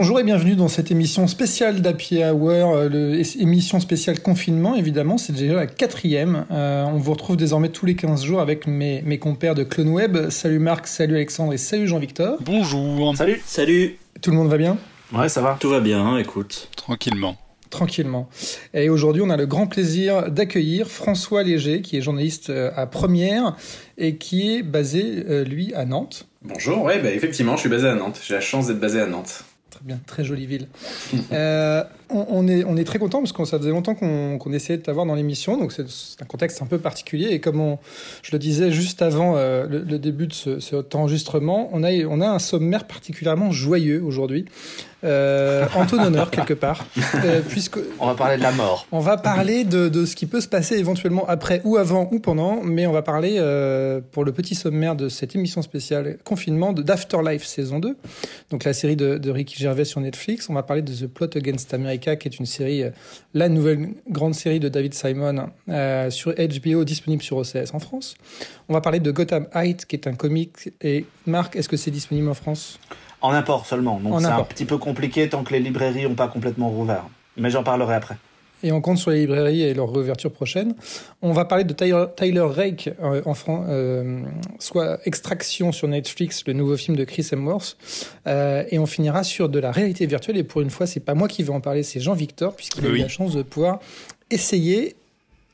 Bonjour et bienvenue dans cette émission spéciale d'Happy Hour, euh, émission spéciale confinement évidemment, c'est déjà la quatrième. Euh, on vous retrouve désormais tous les 15 jours avec mes, mes compères de CloneWeb. Salut Marc, salut Alexandre et salut Jean-Victor. Bonjour. Salut. Salut. Tout le monde va bien? Ouais, ça va. Tout va bien, écoute. Tranquillement tranquillement. Et aujourd'hui, on a le grand plaisir d'accueillir François Léger, qui est journaliste euh, à Première et qui est basé, lui, à Nantes. Bonjour, ouais, bah, effectivement, je suis basé à Nantes. J'ai la chance d'être basé à Nantes bien, très jolie ville. euh, on, est, on est très content parce que ça faisait longtemps qu'on essayait de t'avoir dans l'émission, donc c'est un contexte un peu particulier. Et comme je le disais juste avant euh, le, début de ce, cet enregistrement, on a, on a un sommaire particulièrement joyeux aujourd'hui euh, en ton honneur quelque part, euh, puisque on va parler de la mort. On va parler de, de, ce qui peut se passer éventuellement après ou avant ou pendant, mais on va parler euh, pour le petit sommaire de cette émission spéciale confinement de d'Afterlife saison 2, donc la série de, de, Ricky Gervais sur Netflix. On va parler de The Plot Against America, qui est une série, euh, la nouvelle grande série de David Simon euh, sur HBO disponible sur OCS en France. On va parler de Gotham Heights, qui est un comic. Et Marc, est-ce que c'est disponible en France? En import seulement. Donc c'est un petit peu compliqué tant que les librairies n'ont pas complètement rouvert. Mais j'en parlerai après. Et on compte sur les librairies et leur réouverture prochaine. On va parler de Tyler, Rake euh, en France, euh, soit Extraction sur Netflix, le nouveau film de Chris Hemsworth. Euh, et on finira sur de la réalité virtuelle. Et pour une fois, c'est pas moi qui vais en parler, c'est Jean-Victor, puisqu'il a eu la chance de pouvoir essayer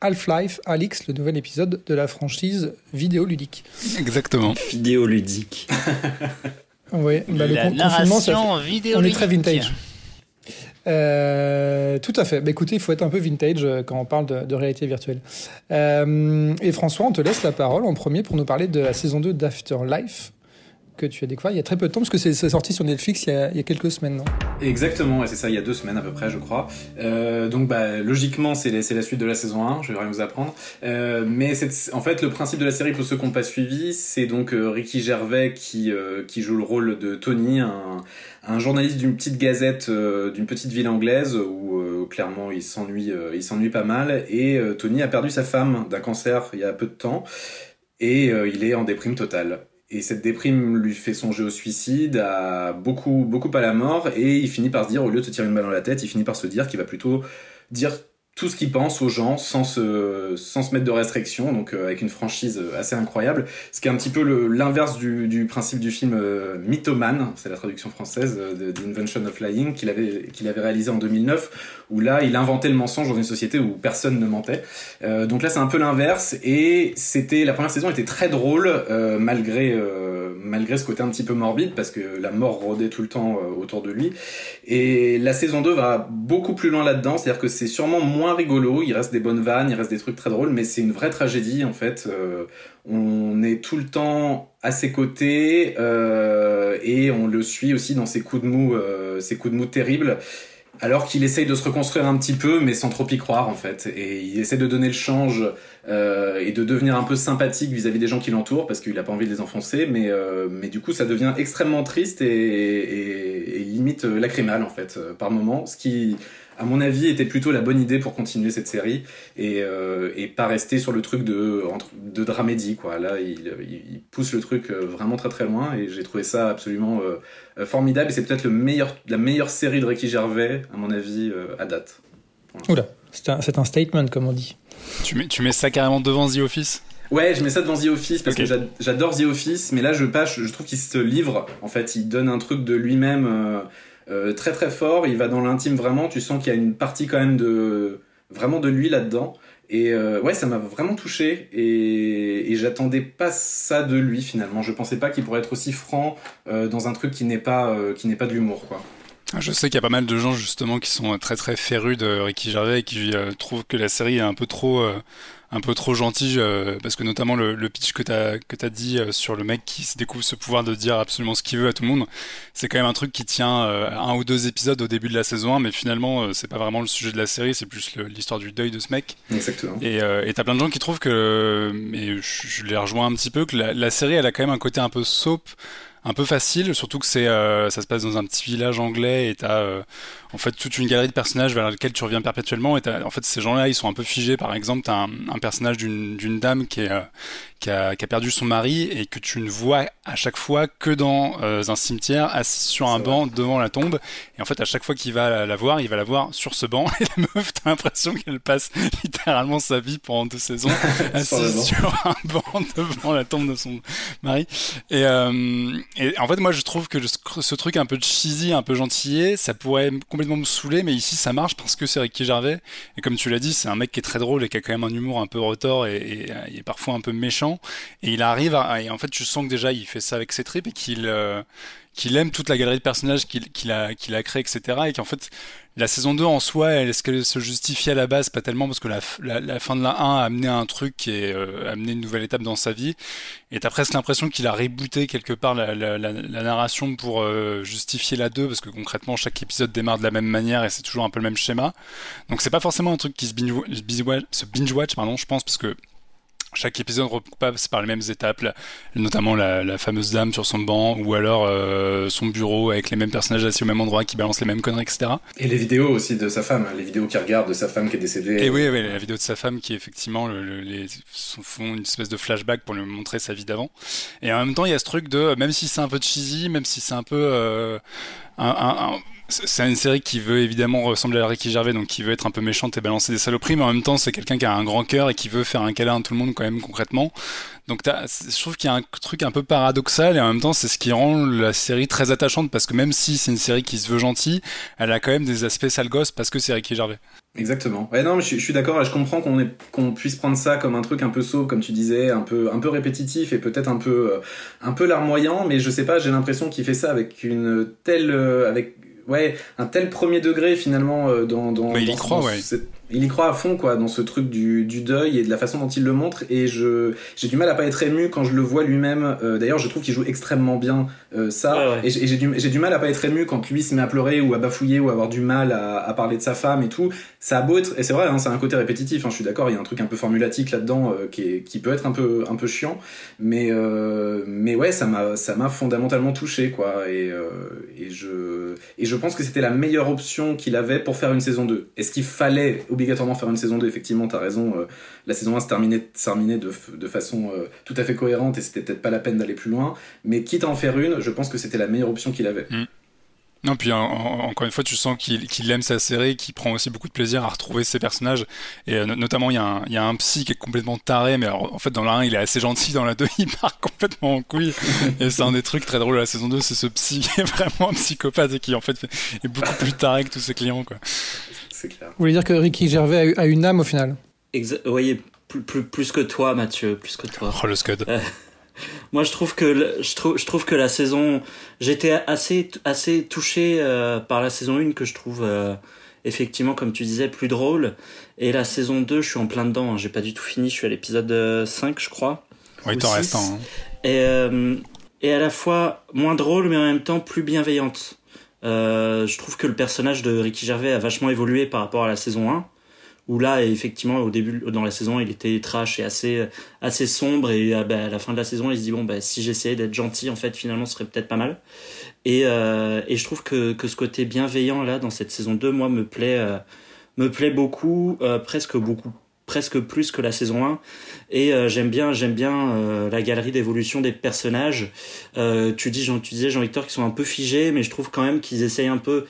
Half-Life Alix, le nouvel épisode de la franchise vidéoludique. Exactement. Vidéoludique. Oui, bah, le confinement, on est très vintage. Euh, tout à fait. Bah, écoutez, il faut être un peu vintage euh, quand on parle de, réalité virtuelle. Euh, et François, on te laisse la parole en premier pour nous parler de la saison 2 d'Afterlife que tu as découvert il y a très peu de temps, parce que c'est sorti sur Netflix il y a, quelques semaines, non? Exactement, c'est ça, il y a deux semaines à peu près, je crois. Euh, donc, bah, logiquement, c'est la, suite de la saison 1, je vais rien vous apprendre. Euh, mais en fait, le principe de la série, pour ceux qui n'ont pas suivi, c'est donc euh, Ricky Gervais qui, joue le rôle de Tony, un, un journaliste d'une petite gazette, d'une petite ville anglaise, où clairement il s'ennuie il s'ennuie pas mal. Et Tony a perdu sa femme d'un cancer il y a peu de temps, et il est en déprime totale et cette déprime lui fait songer au suicide, à beaucoup, beaucoup à la mort, et il finit par se dire, au lieu de se tirer une balle dans la tête, il finit par se dire qu'il va plutôt dire tout ce qu'il pense aux gens sans se, sans se mettre de restrictions, donc euh, avec une franchise assez incroyable. Ce qui est un petit peu l'inverse du, du, principe du film euh, Mythoman, c'est la traduction française euh, de The Invention of Lying qu'il avait, qu'il avait réalisé en 2009, où là il inventait le mensonge dans une société où personne ne mentait. Euh, donc là c'est un peu l'inverse, et c'était la première saison était très drôle euh, malgré malgré ce côté un petit peu morbide parce que la mort rôdait tout le temps autour de lui. Et la saison 2 va beaucoup plus loin là-dedans, c'est-à-dire que c'est sûrement moins rigolo, il reste des bonnes vannes, il reste des trucs très drôles, mais c'est une vraie tragédie en fait. Euh, on est tout le temps à ses côtés euh, et on le suit aussi dans ses coups de mou, euh, ses coups de mou terribles. Alors qu'il essaye de se reconstruire un petit peu, mais sans trop y croire en fait. Et il essaie de donner le change et de devenir un peu sympathique vis-à-vis des gens qui l'entourent, parce qu'il a pas envie de les enfoncer. Mais, mais du coup, ça devient extrêmement triste et, et, et limite lacrymal en fait, par moment. Ce qui, à mon avis, était plutôt la bonne idée pour continuer cette série et, euh, et pas rester sur le truc de, de dramédie. Quoi. Là, il, il, pousse le truc euh, vraiment très très loin et j'ai trouvé ça absolument euh, formidable. Et c'est peut-être le meilleur, la meilleure série de Ricky Gervais, à mon avis, à date. Oula, c'est un, un, statement, comme on dit. Tu mets, tu mets ça carrément devant The Office? Ouais, je mets ça devant The Office parce que j'adore The Office, mais là je passe, je trouve qu'il se livre. En fait, il donne un truc de lui-même. Euh, très très fort, il va dans l'intime vraiment, tu sens qu'il y a une partie quand même de vraiment de lui là-dedans. Et euh, ouais, ça m'a vraiment touché et, et j'attendais pas ça de lui finalement. Je pensais pas qu'il pourrait être aussi franc euh, dans un truc qui n'est pas qui n'est pas de l'humour quoi. Ah, je sais qu'il y a pas mal de gens justement qui sont très très férus de Ricky Gervais et qui trouvent que la série est un peu trop un peu trop gentil euh, parce que notamment le, le pitch que tu as que dit euh, sur le mec qui se découvre ce pouvoir de dire absolument ce qu'il veut à tout le monde, c'est quand même un truc qui tient euh, un ou deux épisodes au début de la saison 1 mais finalement c'est pas vraiment le sujet de la série, c'est plus l'histoire du deuil de ce mec. Exactement. Et et t'as plein de gens qui trouvent que mais je, je les rejoins un petit peu que la, la série elle a quand même un côté un peu soap un peu facile, surtout que c'est ça se passe dans un petit village anglais et t'as en fait toute une galerie de personnages vers lesquels tu reviens perpétuellement et en fait ces gens-là ils sont un peu figés. Par exemple, t'as un, un personnage d'une dame qui est euh, qui a, qui a, perdu son mari et que tu ne vois à chaque fois que dans euh, un cimetière, assis sur un banc devant la tombe. Et en fait, à chaque fois qu'il va la, voir, il va la voir sur ce banc. Et la meuf, t'as l'impression qu'elle passe littéralement sa vie pendant deux saisons assise sur, un banc devant la tombe de son mari. Et, euh, et en fait, moi, je trouve que ce truc un peu cheesy, un peu gentillé, ça pourrait complètement me saouler, mais ici, ça marche parce que c'est Ricky Gervais. Et comme tu l'as dit, c'est un mec qui est très drôle et qui a quand même un humour un peu retors et, et, et parfois un peu méchant. Et il arrive à, et en fait, tu sens que déjà, il fait ça avec ses tripes et qu'il euh, qu'il aime toute la galerie de personnages qu'il a, qu'il a créé, etc. Et qu'en fait, la saison 2 en soi, est-ce qu'elle se justifie à la base? Pas tellement, parce que la, fin de la 1 a amené un truc est euh, amené une nouvelle étape dans sa vie. Et t'as presque l'impression qu'il a rebooté quelque part la, narration pour euh, justifier la 2, parce que concrètement, chaque épisode démarre de la même manière et c'est toujours un peu le même schéma. Donc c'est pas forcément un truc qui se binge-watch, binge pardon, je pense, parce que chaque épisode repasse par les mêmes étapes, notamment la, fameuse dame sur son banc, ou alors euh, son bureau avec les mêmes personnages assis au même endroit qui balancent les mêmes conneries, etc. Et les vidéos aussi de sa femme, les vidéos qu'il regarde de sa femme qui est décédée. Et oui, oui la vidéo de sa femme qui effectivement le, les, font une espèce de flashback pour lui montrer sa vie d'avant. Et en même temps, il y a ce truc de, même si c'est un peu cheesy, même si c'est un peu euh, un, un c'est une série qui veut évidemment ressembler à Ricky Gervais, donc qui veut être un peu méchante et balancer des saloperies, mais en même temps c'est quelqu'un qui a un grand cœur et qui veut faire un câlin à tout le monde quand même concrètement. Donc je trouve qu'il y a un truc un peu paradoxal et en même temps c'est ce qui rend la série très attachante parce que même si c'est une série qui se veut gentille, elle a quand même des aspects sale parce que c'est Ricky Gervais. Exactement. Ouais, non, mais je, suis d'accord et je comprends qu'on puisse prendre ça comme un truc un peu saut, comme tu disais, un peu, un peu répétitif et peut-être un peu, euh, un peu larmoyant, mais je sais pas, j'ai l'impression qu'il fait ça avec une telle, euh, avec ouais, un tel premier degré finalement euh, dans, dans, il y croit, ouais il y croit à fond quoi dans ce truc du, du, deuil et de la façon dont il le montre. Et je j'ai du mal à pas être ému quand je le vois lui-même. Euh, d'ailleurs je trouve qu'il joue extrêmement bien euh, ça. Et j'ai du, du mal à pas être ému quand lui se met à pleurer ou à bafouiller ou à avoir du mal à, à parler de sa femme et tout. Ça a beau être et c'est vrai hein, c'est un côté répétitif hein, je suis d'accord il y a un truc un peu formulatique là-dedans euh, qui, est, qui peut être un peu un peu chiant. Mais mais ouais ça m'a ça m'a fondamentalement touché quoi. Et et je et je pense que c'était la meilleure option qu'il avait pour faire une saison 2 est-ce qu'il fallait obligatoirement faire une saison 2, effectivement, tu as raison. Euh, la saison 1 se terminait, de, de façon euh, tout à fait cohérente et c'était peut-être pas la peine d'aller plus loin. Mais quitte à en faire une, je pense que c'était la meilleure option qu'il avait. Mm. Non, puis encore une fois, tu sens qu'il aime sa série, qu'il prend aussi beaucoup de plaisir à retrouver ses personnages. Et euh, notamment, il y, a un, y, a un psy qui est complètement taré, mais en fait, dans la 1, il est assez gentil, dans la 2, il part complètement en couille. et c'est un des trucs très drôles de la saison 2, c'est ce psy qui est vraiment un psychopathe et qui en fait est beaucoup plus taré que tous ses clients. Quoi. C'est clair. Vous voulez dire que Ricky Gervais a une âme au final Vous voyez, plus, plus, plus, que toi, Mathieu, plus que toi. Oh, le scud. Euh, moi, je trouve que je trouve, je trouve que la saison, j'étais assez assez touché euh, par la saison 1 que je trouve euh, effectivement, comme tu disais, plus drôle. Et la saison 2, je suis en plein dedans. Hein. J'ai pas du tout fini. Je suis à l'épisode 5, je crois. Oui, t'en restes un. Hein. Et et à la fois moins drôle, mais en même temps plus bienveillante. Euh, je trouve que le personnage de Ricky Gervais a vachement évolué par rapport à la saison 1 où là effectivement au début dans la saison il était trash et assez assez sombre et euh, bah, à la fin de la saison il se dit bon bah si j'essayais d'être gentil en fait finalement ce serait peut-être pas mal. Et euh, et je trouve que que ce côté bienveillant là dans cette saison 2 moi me plaît me plaît beaucoup presque beaucoup presque plus que la saison 1 et j'aime bien j'aime bien la galerie d'évolution des personnages. Tu dis Jean tu disais Jean-Victor qui sont un peu figés mais je trouve quand même qu'ils essayent un peu.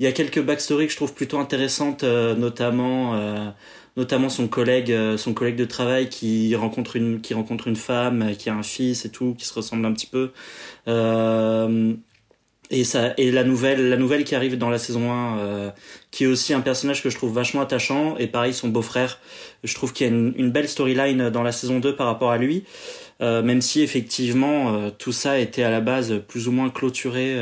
Il y a quelques backstories que je trouve plutôt intéressantes, euh, notamment euh, notamment son collègue euh, son collègue de travail qui rencontre une qui rencontre une femme qui a un fils et tout qui se ressemble un petit peu et ça et la nouvelle la nouvelle qui arrive dans la saison 1 qui est aussi un personnage que je trouve vachement attachant. Et pareil son beau-frère. Je trouve qu'il y a une, belle storyline dans la saison 2 par rapport à lui. Même si effectivement tout ça était à la base plus ou moins clôturé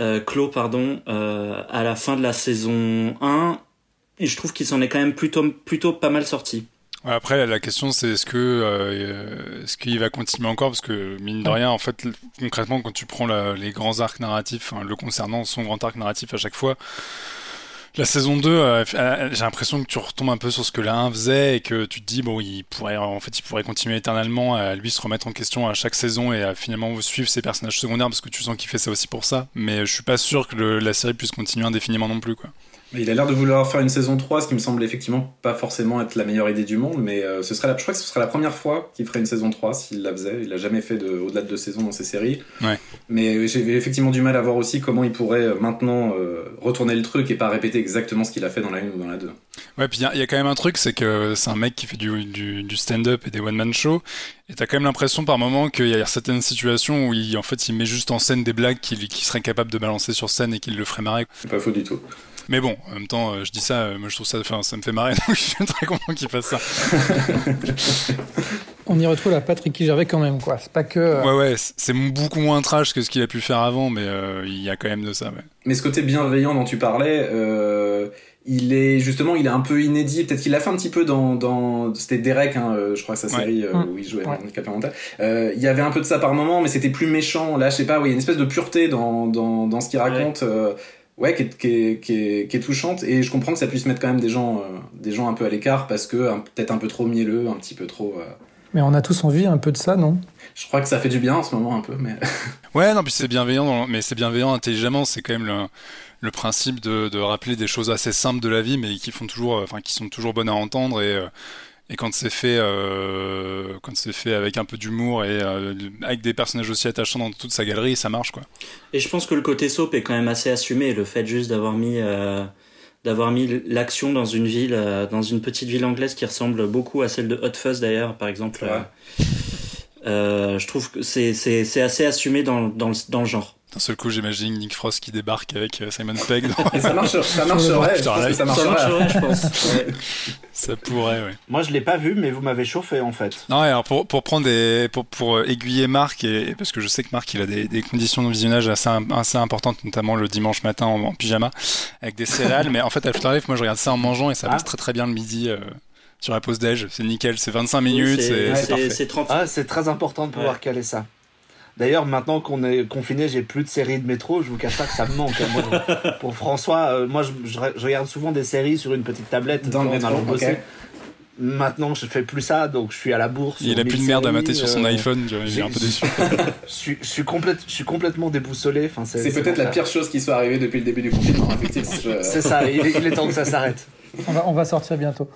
euh, clos pardon euh, à la fin de la saison 1 et je trouve qu'il s'en est quand même plutôt plutôt pas mal sorti. Après, la question c'est est-ce que euh, est-ce qu'il va continuer encore? Parce que mine de rien, en fait, concrètement, quand tu prends les grands arcs narratifs, le concernant, son grand arc narratif à chaque fois, la saison 2, euh, j'ai l'impression que tu retombes un peu sur ce que la 1 faisait et que tu te dis, bon, il pourrait, en fait, il pourrait continuer éternellement à lui se remettre en question à chaque saison et à finalement suivre ses personnages secondaires parce que tu sens qu'il fait ça aussi pour ça. Mais je suis pas sûr que la série puisse continuer indéfiniment non plus, quoi. Il a l'air de vouloir faire une saison 3, ce qui me semble effectivement pas forcément être la meilleure idée du monde, mais euh, ce serait la, je crois que ce serait la première fois qu'il ferait une saison 3 s'il la faisait. Il a jamais fait de, au-delà de deux saisons dans ses séries. Ouais. Mais j'ai effectivement du mal à voir aussi comment il pourrait euh, maintenant euh, retourner le truc et pas répéter exactement ce qu'il a fait dans la 1 ou dans la 2. Ouais, puis il y, a quand même un truc, c'est que c'est un mec qui fait du, du, du stand-up et des one-man shows, et t'as quand même l'impression par moment qu'il y a certaines situations où il, en fait, il met juste en scène des blagues qu'il serait capable de balancer sur scène et qu'il le ferait marrer. C'est pas faux du tout. Mais bon, en même temps, euh, je dis ça, euh, moi je trouve ça, enfin, ça me fait marrer, donc je suis très content qu'il fasse ça. On y retrouve la Patrick Gervais quand même, quoi. C'est pas que. Euh, ouais, ouais, c'est beaucoup moins trash que ce qu'il a pu faire avant, mais il y a quand même de ça, ouais. Mais ce côté bienveillant dont tu parlais, il est justement, il est un peu inédit. Peut-être qu'il l'a fait un petit peu dans, dans c'était Derek, hein, je crois que sa série où il jouait ouais. handicapé mental. il y avait un peu de ça par moment, mais c'était plus méchant. Là, je sais pas, il y a une espèce de pureté dans, dans, dans ce qu'il raconte ouais, qui est, qui, est, qui, est, qui est, touchante. Et je comprends que ça puisse mettre quand même des gens, euh, des gens un peu à l'écart parce que peut-être un peu trop mielleux, un petit peu trop. Euh, mais on a tous envie un peu de ça, non? Je crois que ça fait du bien en ce moment un peu, mais. ouais, non, puis c'est bienveillant, mais c'est bienveillant intelligemment. C'est quand même le, le principe de, de, rappeler des choses assez simples de la vie, mais qui font toujours, enfin, qui sont toujours bonnes à entendre et. Et quand c'est fait, euh, quand c'est fait avec un peu d'humour et euh, avec des personnages aussi attachants dans toute sa galerie, ça marche quoi. Et je pense que le côté soap est quand même assez assumé. Le fait juste d'avoir mis, euh, d'avoir mis l'action dans une ville, euh, dans une petite ville anglaise qui ressemble beaucoup à celle de Hot Fuzz d'ailleurs, par exemple. Euh, je trouve que c'est c'est c'est assez assumé dans dans le, dans le genre. D'un seul coup, j'imagine Nick Frost qui débarque avec euh, Simon Pegg. Et ça, marche, ça marcherait, je pense ça marcherait. je pense. Ça pourrait, ouais. Moi, je l'ai pas vu, mais vous m'avez chauffé, en fait. Non, alors pour, pour prendre des, pour, pour euh, aiguiller Marc, et, parce que je sais que Marc, il a des, des conditions de visionnage assez, assez importantes, notamment le dimanche matin en, pyjama, avec des céréales, mais en fait, After Life, moi, je regarde ça en mangeant et ça ah. passe très très bien le midi. Euh, sur la pause déj, c'est nickel, c'est 25 minutes, c'est c'est 30. Ah, c'est très important de pouvoir caler ça. D'ailleurs, maintenant qu'on est confiné, j'ai plus de séries de métro. Je vous cache pas que ça me manque. Hein. pour François, euh, moi, je, regarde souvent des séries sur une petite tablette dans le métro. Bosser. Maintenant, je fais plus ça, donc je suis à la bourse. Il a plus de merde à mater sur son euh, iPhone. J'ai un peu déçu. je, suis, je, suis complète, je suis complètement déboussolé. Enfin, c'est peut-être la pire chose qui soit arrivée depuis le début du confinement. c'est ça. il est temps que ça s'arrête. On va, sortir bientôt.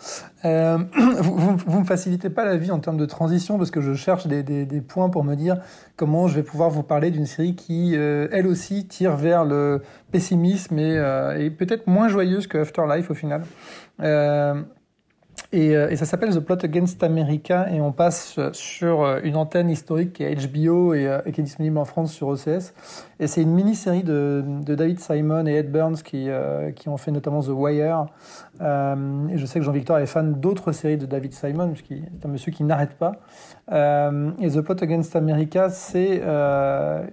Euh, vous, vous, me facilitez pas la vie en termes de transition parce que je cherche des, points pour me dire comment je vais pouvoir vous parler d'une série qui, euh, elle aussi, tire vers le pessimisme et, euh, et peut-être moins joyeuse que Afterlife au final. Euh, et, ça s'appelle The Plot Against America et on passe sur euh, une antenne historique qui est HBO euh, et, qui est disponible en France sur OCS. Et c'est une mini-série de, David Simon et Ed Burns qui, qui ont fait notamment The Wire. et je sais que Jean-Victor est fan d'autres séries de David Simon, puisqu'il est un monsieur qui n'arrête pas. et The Plot Against America, c'est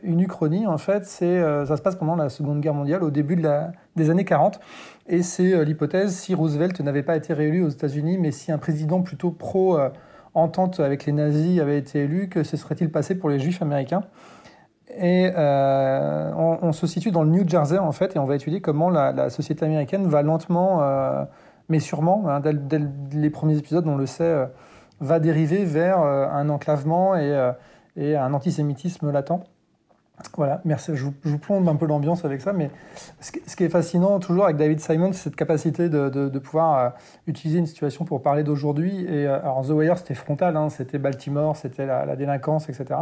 une uchronie en fait. C'est ça se passe pendant la Seconde Guerre mondiale, au début des années 40. Et c'est euh, l'hypothèse si Roosevelt n'avait pas été réélu aux États-Unis, mais si un président plutôt pro-entente avec les nazis avait été élu, que se serait-il passé pour les juifs américains? Et euh, on, se situe dans le New Jersey en fait, et on va étudier comment la, société américaine va lentement, euh, mais sûrement, hein, dès, les premiers épisodes, on le sait, va dériver vers un enclavement et, et, un antisémitisme latent. Voilà, merci. Je vous, plombe un peu l'ambiance avec ça, mais ce, qui est fascinant toujours avec David Simon, c'est cette capacité de, pouvoir euh, utiliser une situation pour parler d'aujourd'hui. Et euh, alors The Wire, c'était frontal, hein, c'était Baltimore, c'était la, délinquance, etc.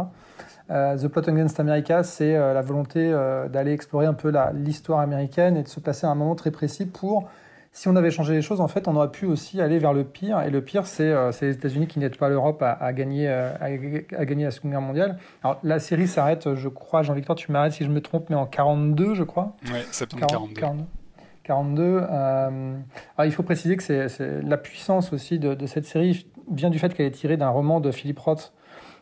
Euh, The Plot Against America, c'est la volonté d'aller explorer un peu l'histoire américaine et de se placer à un moment très précis pour si on avait changé les choses, en fait, on aurait pu aussi aller vers le pire. Et le pire, c'est euh, les États-Unis qui n'aident pas l'Europe à, gagner, euh, à, gagner la Seconde Guerre mondiale. Alors, la série s'arrête, je crois, Jean-Victor, tu m'arrêtes si je me trompe, mais en 42, je crois. Oui, septembre 42. 42. alors, il faut préciser que c'est la puissance aussi de, de, cette série vient du fait qu'elle est tirée d'un roman de Philip Roth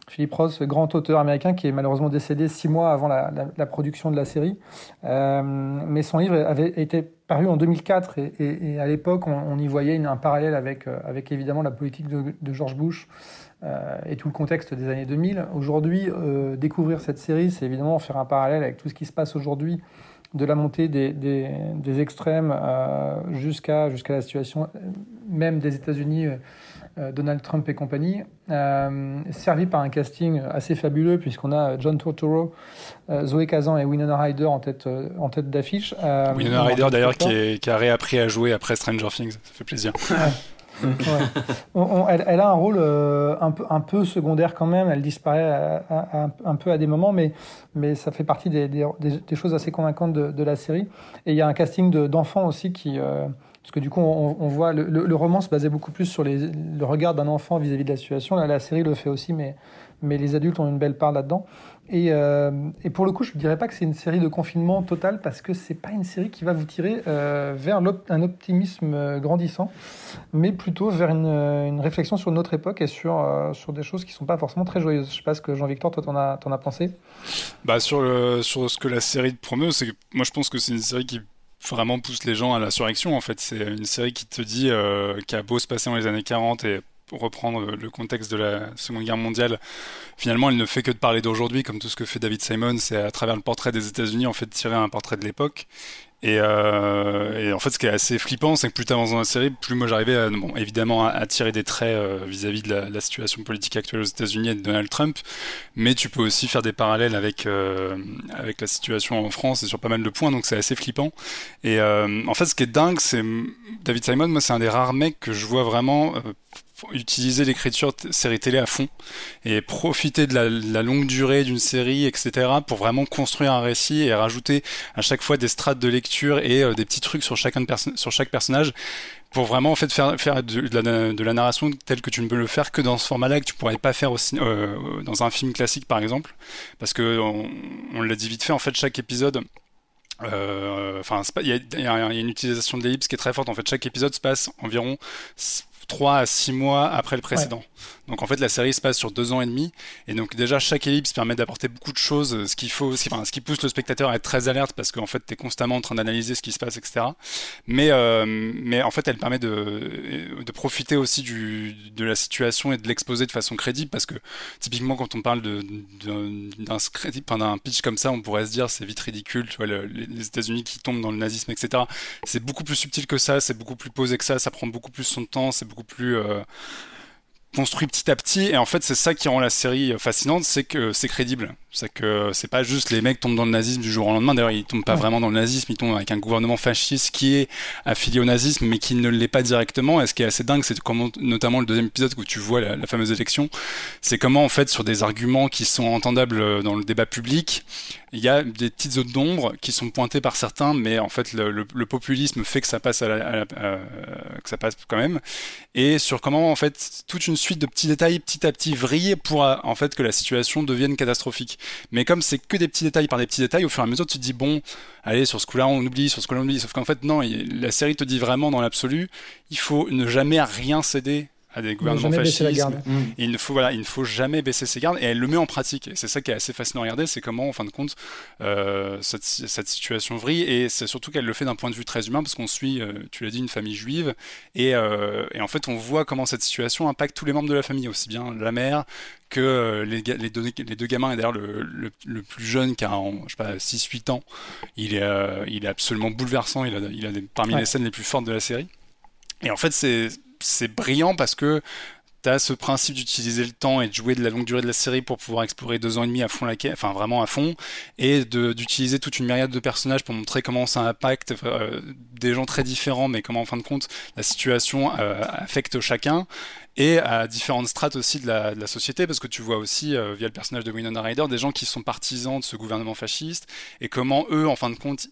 Philippe Ross, grand auteur américain qui est malheureusement décédé six mois avant la, production de la série. Euh, mais son livre avait été paru en 2004 et, à l'époque, on, y voyait un parallèle avec, euh, avec évidemment la politique de, George Bush euh, et tout le contexte des années 2000. Aujourd'hui, découvrir cette série, c'est évidemment faire un parallèle avec tout ce qui se passe aujourd'hui de la montée des, des, extrêmes jusqu'à jusqu'à la situation même des États-Unis Donald Trump et compagnie, servi par un casting assez fabuleux puisqu'on a John Turturro, Zoé Kazan et Winona Ryder en tête, en tête d'affiche. Winona Ryder d'ailleurs qui, qui, a réappris à jouer après Stranger Things, ça fait plaisir. elle, a un rôle euh, un, peu, un peu secondaire quand même, elle disparaît un peu à des moments, mais, mais ça fait partie des, des, des choses assez convaincantes de, de, la série. Et il y a un casting d'enfants aussi qui... Parce que du coup, on, voit le, roman se basait beaucoup plus sur le regard d'un enfant vis-à-vis de la situation. La série le fait aussi, mais, les adultes ont une belle part là-dedans. Et, euh, pour le coup, je ne dirais pas que c'est une série de confinement total parce que c'est pas une série qui va vous tirer euh, vers un optimisme euh, grandissant, mais plutôt vers une, réflexion sur notre époque et sur, des choses qui sont pas forcément très joyeuses. Je sais pas ce que Jean-Victor, toi, t'en as, en as pensé? Bah, sur, ce que la série promeut, moi je pense que c'est une série qui vraiment pousse les gens à la surrection en fait. C'est une série qui te dit euh, a beau se passer dans les années 40 et reprendre le contexte de la Seconde Guerre mondiale, finalement, elle ne fait que de parler d'aujourd'hui, comme tout ce que fait David Simon, c'est à travers le portrait des États-Unis, en fait, tirer un portrait de l'époque. Et, euh, et, en fait, ce qui est assez flippant, c'est que plus tu avances dans la série, plus moi j'arrivais, à, bon, évidemment, à, tirer des traits euh, vis-à-vis de la, situation politique actuelle aux États-Unis et de Donald Trump, mais tu peux aussi faire des parallèles avec euh, avec la situation en France et sur pas mal de points, donc c'est assez flippant. Et en fait, ce qui est dingue, c'est David Simon, moi, c'est un des rares mecs que je vois vraiment utiliser l'écriture série télé à fond et profiter de la, longue durée d'une série, etc., pour vraiment construire un récit et rajouter à chaque fois des strates de lecture et euh, des petits trucs sur chacun de sur chaque personnage pour vraiment en fait faire, faire de, la, narration telle que tu ne peux le faire que dans ce format-là que tu pourrais pas faire aussi euh, dans un film classique par exemple parce que on, on l'a dit vite fait en fait chaque épisode euh, enfin il y, y, a une utilisation de l'ellipse qui est très forte en fait chaque épisode se passe environ 3 à 6 mois après le précédent. Donc en fait la série se passe sur deux ans et demi et donc déjà chaque ellipse permet d'apporter beaucoup de choses, ce qu'il faut, ce qui, pousse le spectateur à être très alerte parce qu'en fait tu es constamment en train d'analyser ce qui se passe, etc. Mais euh, mais en fait elle permet de, de profiter aussi du, de la situation et de l'exposer de façon crédible parce que typiquement quand on parle de, d'un script, d'un pitch comme ça, on pourrait se dire c'est vite ridicule, tu vois les États-Unis qui tombent dans le nazisme, etc. C'est beaucoup plus subtil que ça, c'est beaucoup plus posé que ça, ça prend beaucoup plus son temps, c'est beaucoup plus euh, construit petit à petit. Et en fait, c'est ça qui rend la série fascinante, c'est que c'est crédible. C'est que c'est pas juste les mecs tombent dans le nazisme du jour au lendemain. D'ailleurs, ils tombent pas vraiment dans le nazisme, ils tombent avec un gouvernement fasciste qui est affilié au nazisme, mais qui ne l'est pas directement. Et ce qui est assez dingue, c'est comment, notamment le deuxième épisode où tu vois la, fameuse élection, c'est comment en fait sur des arguments qui sont entendables dans le débat public, il y a des petites zones d'ombre qui sont pointées par certains, mais en fait le, populisme fait que ça passe à, la, que ça passe quand même. Et sur comment en fait toute une suite de petits détails petit à petit vrillent pour en fait que la situation devienne catastrophique. Mais comme c'est que des petits détails par des petits détails, au fur et à mesure, tu te dis, bon, allez, sur ce coup-là, on oublie, sur ce coup-là, on oublie. Sauf qu'en fait, non, la série te dit vraiment dans l'absolu, il faut ne jamais rien céder à des gouvernements fascistes. Mm. Il ne faut voilà, il ne faut jamais baisser ses gardes et elle le met en pratique. Et c'est ça qui est assez fascinant à regarder, c'est comment en fin de compte euh, cette, cette, situation vrille et c'est surtout qu'elle le fait d'un point de vue très humain parce qu'on suit, euh, tu l'as dit, une famille juive et, euh, et, en fait on voit comment cette situation impacte tous les membres de la famille, aussi bien la mère que les, les, deux, les deux gamins et d'ailleurs le, le, le, plus jeune qui a je sais pas 6-8 ans, il est, euh, il est absolument bouleversant. Il a, il a des, parmi les scènes les plus fortes de la série. Et en fait c'est c'est brillant parce que tu as ce principe d'utiliser le temps et de jouer de la longue durée de la série pour pouvoir explorer deux ans et demi à fond la enfin vraiment à fond, et d'utiliser toute une myriade de personnages pour montrer comment ça impacte euh, des gens très différents, mais comment en fin de compte la situation euh, affecte chacun et à différentes strates aussi de la, société, parce que tu vois aussi, euh, via le personnage de Winona Ryder, des gens qui sont partisans de ce gouvernement fasciste, et comment eux, en fin de compte,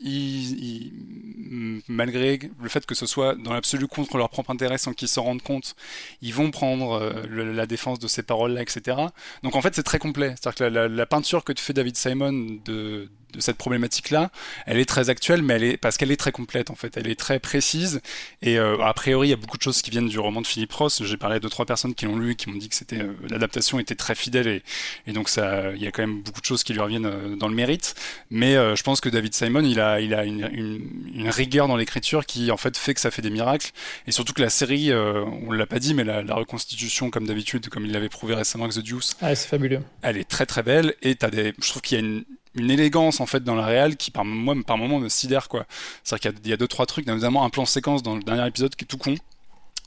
malgré le fait que ce soit dans l'absolu contre leur propre intérêt sans qu'ils s'en rendent compte, ils vont prendre euh, la défense de ces paroles-là, etc. Donc en fait, c'est très complet. C'est-à-dire que la, la, peinture que fait David Simon de, de cette problématique-là, elle est très actuelle, mais elle est parce qu'elle est très complète en fait. Elle est très précise et euh, a priori il y a beaucoup de choses qui viennent du roman de Philippe Ross. J'ai parlé à deux trois personnes qui l'ont lu et qui m'ont dit que c'était euh, l'adaptation était très fidèle et, et, donc ça, il y a quand même beaucoup de choses qui lui reviennent euh, dans le mérite. Mais euh, je pense que David Simon, il a, il a une, une, une rigueur dans l'écriture qui en fait fait que ça fait des miracles et surtout que la série, euh, on l'a pas dit, mais la, la reconstitution comme d'habitude, comme il l'avait prouvé récemment avec The Deuce, ah, c'est fabuleux. Elle est très très belle et t'as des, je trouve qu'il y a une une élégance en fait dans la réal qui par moi par moment me sidère quoi. C'est-à-dire qu'il y, a deux trois trucs, notamment un plan séquence dans le dernier épisode qui est tout con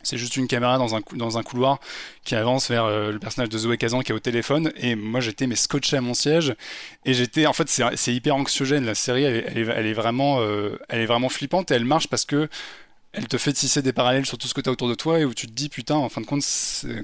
c'est juste une caméra dans un, dans un couloir qui avance vers euh, le personnage de Zoé Kazan qui est au téléphone. Et moi, j'étais mais scotché à mon siège. Et j'étais, en fait, c'est hyper anxiogène. La série, elle est vraiment, euh, elle est vraiment flippante et elle marche parce que elle te fait tisser des parallèles sur tout ce que tu as autour de toi et où tu te dis putain en fin de compte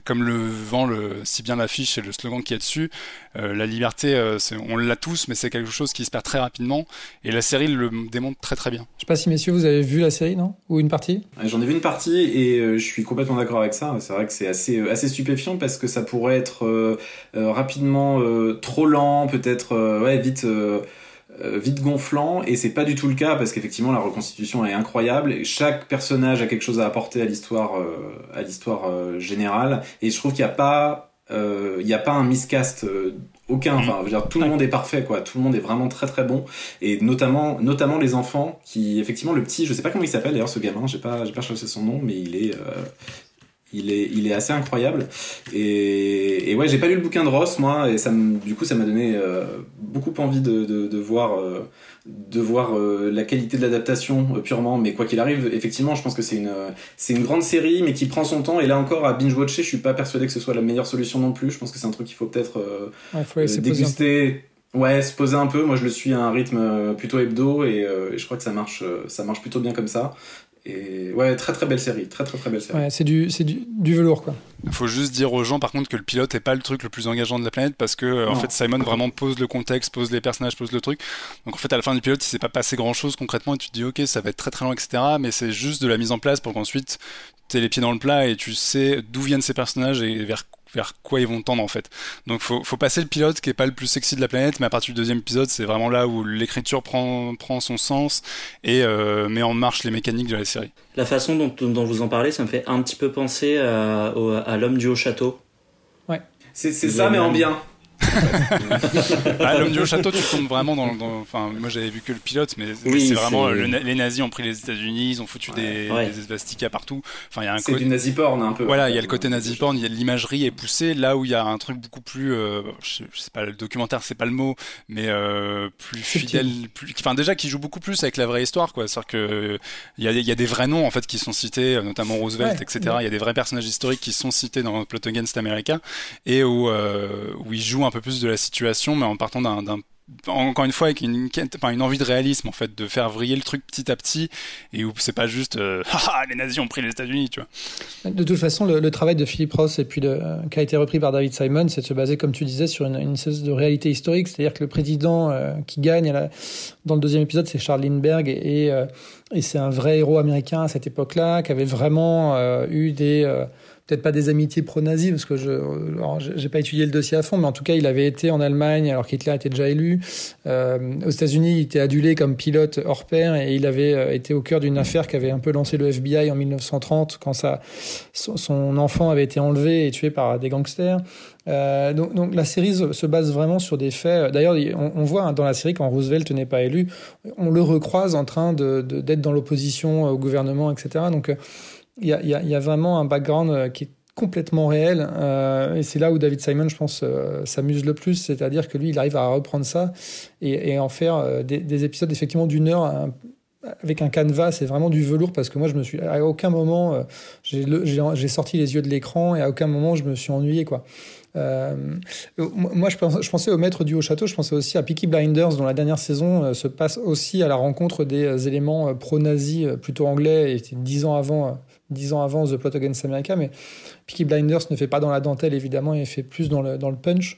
comme le vent le si bien l'affiche et le slogan qui est dessus euh, la liberté euh, on l'a tous mais c'est quelque chose qui se perd très rapidement. Et la série le démontre très très bien. Je sais pas si messieurs vous avez vu la série non? Ou une partie? J'en ai vu une partie et euh, je suis complètement d'accord avec ça. C'est vrai que c'est assez assez stupéfiant parce que ça pourrait être rapidement trop lent peut-être ouais vite euh, vite gonflant et c'est pas du tout le cas parce qu'effectivement la reconstitution est incroyable et chaque personnage a quelque chose à apporter à l'histoire euh, à l'histoire euh, générale et je trouve qu'il n'y a pas il n'y a pas un miscast aucun. Enfin je veux dire tout le monde est parfait quoi. Tout le monde est vraiment très très bon. Et notamment notamment les enfants qui effectivement le petit je sais pas comment il s'appelle d'ailleurs ce gamin j'ai pas j'ai pas cherché son nom mais il est il est, il est assez incroyable. Et, et ouais, j'ai pas lu le bouquin de Ross, moi, et ça du coup, ça m'a donné euh, beaucoup envie de, de, de voir, euh, de voir euh, la qualité de l'adaptation purement. Mais quoi qu'il arrive, effectivement, je pense que c'est une, c'est une grande série, mais qui prend son temps. Et là encore, à binge-watcher, je suis pas persuadé que ce soit la meilleure solution non plus. Je pense que c'est un truc qu'il faut peut-être déguster. Ouais, se poser un peu. Moi, je le suis à un rythme plutôt hebdo et, et je crois que ça marche, ça marche plutôt bien comme ça. Et ouais, très très belle série, très très très belle série. Ouais, c'est du, c'est du, du, velours quoi. Il faut juste dire aux gens par contre que le pilote est pas le truc le plus engageant de la planète parce que en fait Simon vraiment pose le contexte, pose les personnages, pose le truc. Donc en fait à la fin du pilote il s'est pas passé grand chose concrètement et tu te dis ok ça va être très très long etc. Mais c'est juste de la mise en place pour qu'ensuite tu aies les pieds dans le plat et tu sais d'où viennent ces personnages et vers vers quoi ils vont tendre en fait. Donc faut, faut passer le pilote qui est pas le plus sexy de la planète, mais à partir du deuxième épisode, c'est vraiment là où l'écriture prend, prend son sens et euh, met en marche les mécaniques de la série. La façon dont, dont vous en parlez, ça me fait un petit peu penser à, à l'homme du haut château. Ouais. C'est ça, mais en bien. Ah, L'homme du château, tu tombes vraiment dans. enfin, moi j'avais vu que le pilote, mais c'est vraiment les nazis ont pris les États-Unis, ils ont foutu des, ouais. partout. Enfin, il y a un c'est du nazi porn un peu. Voilà, il y a le côté nazi porn, il y a l'imagerie est poussée. Là où il y a un truc beaucoup plus, euh, je, sais pas, le documentaire, c'est pas le mot, mais euh, plus fidèle, plus, enfin déjà qui joue beaucoup plus avec la vraie histoire, quoi. C'est-à-dire que il y a, y a, des vrais noms en fait qui sont cités, notamment Roosevelt, etc. Il y a des vrais personnages historiques qui sont cités dans Plot Against America et où euh, où ils jouent un peu plus de la situation, mais en partant d'un encore une fois avec une, enfin, une envie de réalisme en fait de faire vriller le truc petit à petit et où c'est pas juste euh, les nazis ont pris les États-Unis tu vois. De toute façon le, travail de Philip Ross et puis le, qui a été repris par David Simon c'est de se baser comme tu disais sur une, une de réalité historique. C'est-à-dire que le président euh, qui gagne dans le deuxième épisode c'est Charles Lindbergh euh, et c'est un vrai héros américain à cette époque-là qui avait vraiment eu des peut-être pas des amitiés pro-nazis, parce que je j'ai pas étudié le dossier à fond, mais en tout cas, il avait été en Allemagne alors qu'Hitler était déjà élu. Euh, aux États-Unis, il était adulé comme pilote hors pair et il avait euh, été au cœur d'une affaire qui avait un peu lancé le FBI en 1930 quand ça, son enfant avait été enlevé et tué par des gangsters. Euh, donc, donc, la série se base vraiment sur des faits. D'ailleurs, on, voit hein, dans la série quand Roosevelt n'est pas élu, on le recroise en train de d'être dans l'opposition au gouvernement, etc. Donc euh, il y a, vraiment un background euh, qui est complètement réel. Euh, et c'est là où David Simon, je pense, euh, s'amuse le plus. C'est-à-dire que lui, il arrive à reprendre ça et, en faire des, des, épisodes effectivement d'une heure avec un canevas. C'est vraiment du velours parce que moi, je me suis à aucun moment j'ai sorti les yeux de l'écran et à aucun moment je me suis ennuyé quoi. Euh, moi, je, pensais au maître du haut château, je pensais aussi à Peaky Blinders, dont la dernière saison se passe aussi à la rencontre des éléments pro-nazis, plutôt anglais, et dix ans avant dix ans avant The Plot Against America, mais Peaky Blinders ne fait pas dans la dentelle évidemment, il fait plus dans le, punch.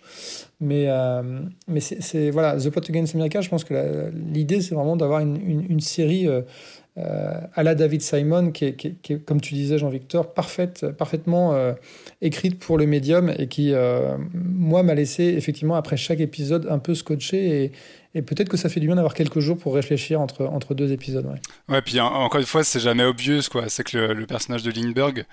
Mais, euh, voilà, The Plot Against America, je pense que l'idée c'est vraiment d'avoir une, série euh, euh, à la David Simon qui est, qui, qui est comme tu disais Jean-Victor, parfaite, parfaitement euh, écrite pour le médium et qui, euh, moi, m'a laissé effectivement après chaque épisode un peu scotché et, et peut-être que ça fait du bien d'avoir quelques jours pour réfléchir entre, entre deux épisodes. Ouais, ouais puis encore une fois, c'est jamais obvious, quoi. C'est que le, le, personnage de Lindbergh,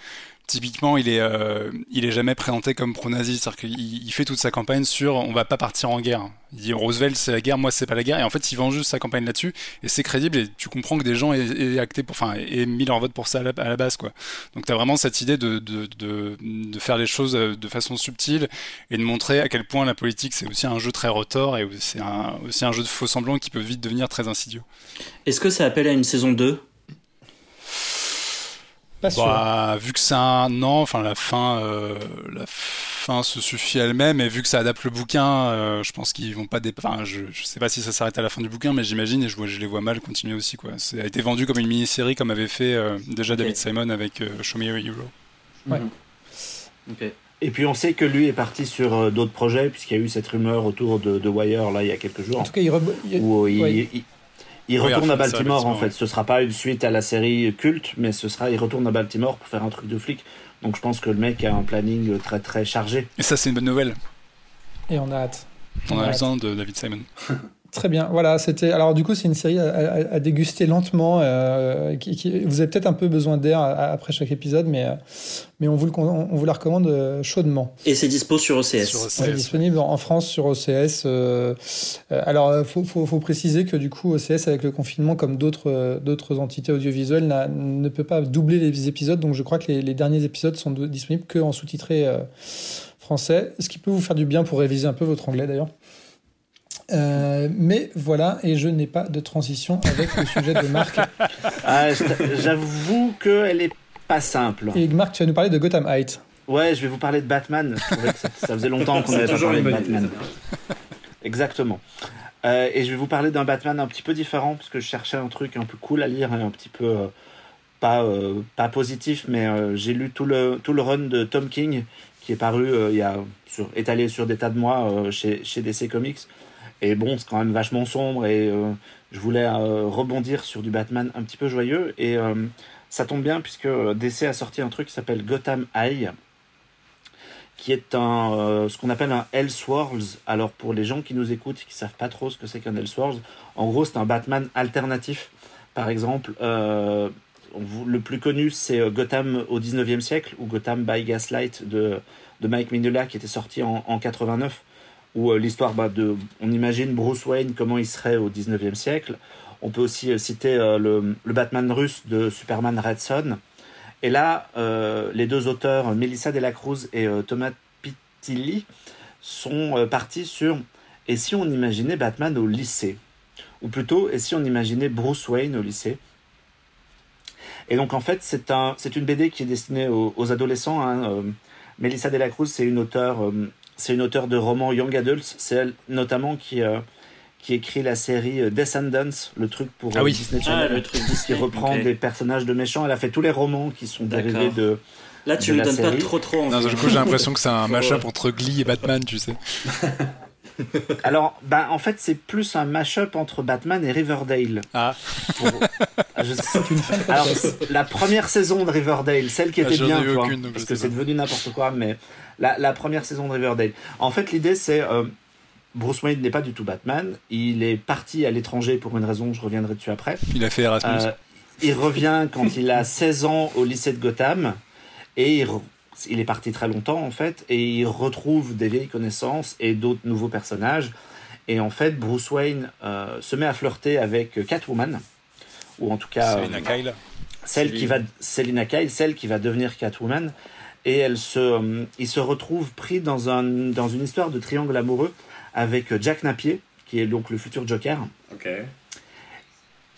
typiquement, il est, euh, il est jamais présenté comme pro-nazi. C'est-à-dire qu'il il fait toute sa campagne sur on va pas partir en guerre. Il dit Roosevelt c'est la guerre, moi c'est pas la guerre. Et en fait, il vend juste sa campagne là-dessus. Et c'est crédible. Et tu comprends que des gens aient, acté pour, enfin, aient mis leur vote pour ça à la, à la base, quoi. Donc t'as vraiment cette idée de, de, de, de, faire les choses euh, de façon subtile et de montrer à quel point la politique c'est aussi un jeu très retors et c'est aussi un jeu de faux semblants qui peut vite devenir très insidieux. Est-ce que ça appelle à une saison 2 Pas sûr. Bah, vu que c'est un non, enfin la fin, euh, la fin se suffit elle-même, et vu que ça adapte le bouquin, euh, je pense qu'ils vont pas dé... Enfin, je, je sais pas si ça s'arrête à la fin du bouquin, mais j'imagine et je, vois, je les vois mal continuer aussi quoi. Ça a été vendu comme une mini-série, comme avait fait euh, déjà David Simon avec euh, Show Me a Hero. Ouais. Mhm. Ok. Et puis on sait que lui est parti sur d'autres projets, puisqu'il y a eu cette rumeur autour de, de Wire là il y a quelques jours. En tout cas, il, re- il- où il, ouais. il- il Oui, retourne à Baltimore en fait. Ce sera pas une suite à la série culte, mais ce sera il retourne à Baltimore pour faire un truc de flic. Donc je pense que le mec a un planning très très chargé. Et ça, c'est une bonne nouvelle. et on a hâte. On On a a hâte. besoin de David Simon. Très bien. Voilà, c'était. Alors du coup, c'est une série à, à- à déguster lentement. euh, qui, qui- vous avez peut-être un peu besoin d'air après chaque épisode, mais euh, mais on vous le on vous la recommande euh, chaudement. Et c'est dispo sur OCS. Sur OCS. C'est ouais. disponible en France sur OCS. euh, alors, faut, faut, faut préciser que du coup, OCS avec le confinement, comme d'autres d'autres entités audiovisuelles, ne peut pas doubler les épisodes. Donc, je crois que les, les derniers épisodes sont disponibles que en sous-titré euh, français, ce qui peut vous faire du bien pour réviser un peu votre anglais d'ailleurs. Euh, mais voilà, et je n'ai pas de transition avec le sujet de Marc. T'a- J'avoue qu'elle est pas simple. Et Marc, tu vas nous parler de Gotham Heights. Ouais, je vais vous parler de Batman. Je trouvais que ça, ça faisait longtemps qu'on n'avait pas parlé de. Batman. Exactement. Euh, et je vais vous parler d'un Batman un petit peu différent parce que je cherchais un truc un peu cool à lire et un petit peu euh, pas euh, pas positif, mais euh, j'ai lu tout le tout le run de Tom King qui est paru euh, il y a sur étalé sur des tas de mois euh, chez chez DC Comics. Et bon, c'est quand même vachement sombre et euh, je voulais euh, rebondir sur du Batman un petit peu joyeux et euh, ça tombe bien puisque DC a sorti un truc qui s'appelle Gotham High qui est un ce qu'on appelle un Elseworlds. Alors pour les gens qui nous écoutent et qui savent pas trop ce que c'est qu'un Elseworlds, en gros c'est un Batman alternatif. Par exemple, le plus connu c'est Gotham au 19e siècle ou Gotham by Gaslight de, de Mike Mignola qui était sorti en 89 où euh, l'histoire bah, de on imagine Bruce Wayne comment il serait au 19e siècle. On peut aussi euh, citer euh, le, Batman russe de Superman Red Son. Et là, les deux auteurs, Melissa Delacruz et euh, Thomas Pitilli, sont partis sur et si on imaginait Batman au lycée? Ou plutôt, et si on imaginait Bruce Wayne au lycée? Et donc, en fait, c'est un, c'est une BD qui est destinée aux, adolescents. Hein. Melissa Delacruz, c'est une auteure, c'est une auteure de romans young adults. C'est elle, notamment, qui, euh, qui écrit la série euh, Descendants, le truc pour Ah euh, oui. Disney Ah, Channel le truc qui reprend ok. des personnages de méchants. Elle a fait tous les romans qui sont dérivés de. Là, tu la donnes pas trop trop envie. Non, du coup, j'ai l'impression que c'est un mashup entre Glee et Batman, tu sais. Alors, ben, en fait, c'est plus un mash-up entre Batman et Riverdale. Ah, Pour- Ah, je- une Alors, la première saison de Riverdale, celle qui Ah, était bien, aucune, parce que c'est devenu n'importe quoi, mais la, la première saison de Riverdale. En fait, l'idée, c'est euh, Bruce Wayne n'est pas du tout Batman. Il est parti à l'étranger pour une raison, je reviendrai dessus après. il a fait Erasmus. Euh, il revient quand il a 16 ans au lycée de Gotham et il, il est parti très longtemps en fait et il retrouve des vieilles connaissances et d'autres nouveaux personnages et en fait Bruce Wayne euh, se met à flirter avec Catwoman ou en tout cas Selina euh, Kyle. celle qui va Selina Kyle celle qui va devenir Catwoman et elle se euh, il se retrouve pris dans un dans une histoire de triangle amoureux avec Jack Napier qui est donc le futur Joker Ok.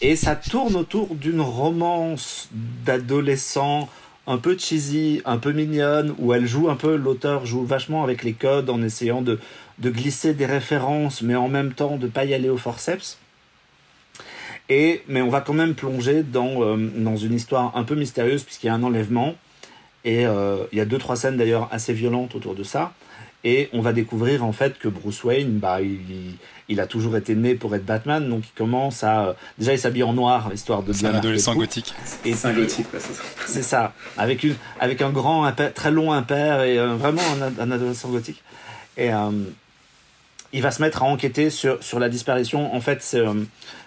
et ça tourne autour d'une romance d'adolescent un peu cheesy, un peu mignonne, où elle joue un peu, l'auteur joue vachement avec les codes en essayant de, de glisser des références, mais en même temps de pas y aller au forceps. Et, mais on va quand même plonger dans, euh, dans une histoire un peu mystérieuse, puisqu'il y a un enlèvement. Et euh, il y a deux, trois scènes d'ailleurs assez violentes autour de ça. Et on va découvrir en fait que Bruce Wayne, bah, il, il a toujours été né pour être Batman, donc il commence à. Déjà, il s'habille en noir, histoire de C'est un adolescent gothique. Et C'est un gothique, c'est ça. C'est ça, avec, une, avec un grand, impair, très long impair et euh, vraiment un, ad- un adolescent gothique. Et euh, il va se mettre à enquêter sur, sur la disparition. En fait, c'est euh,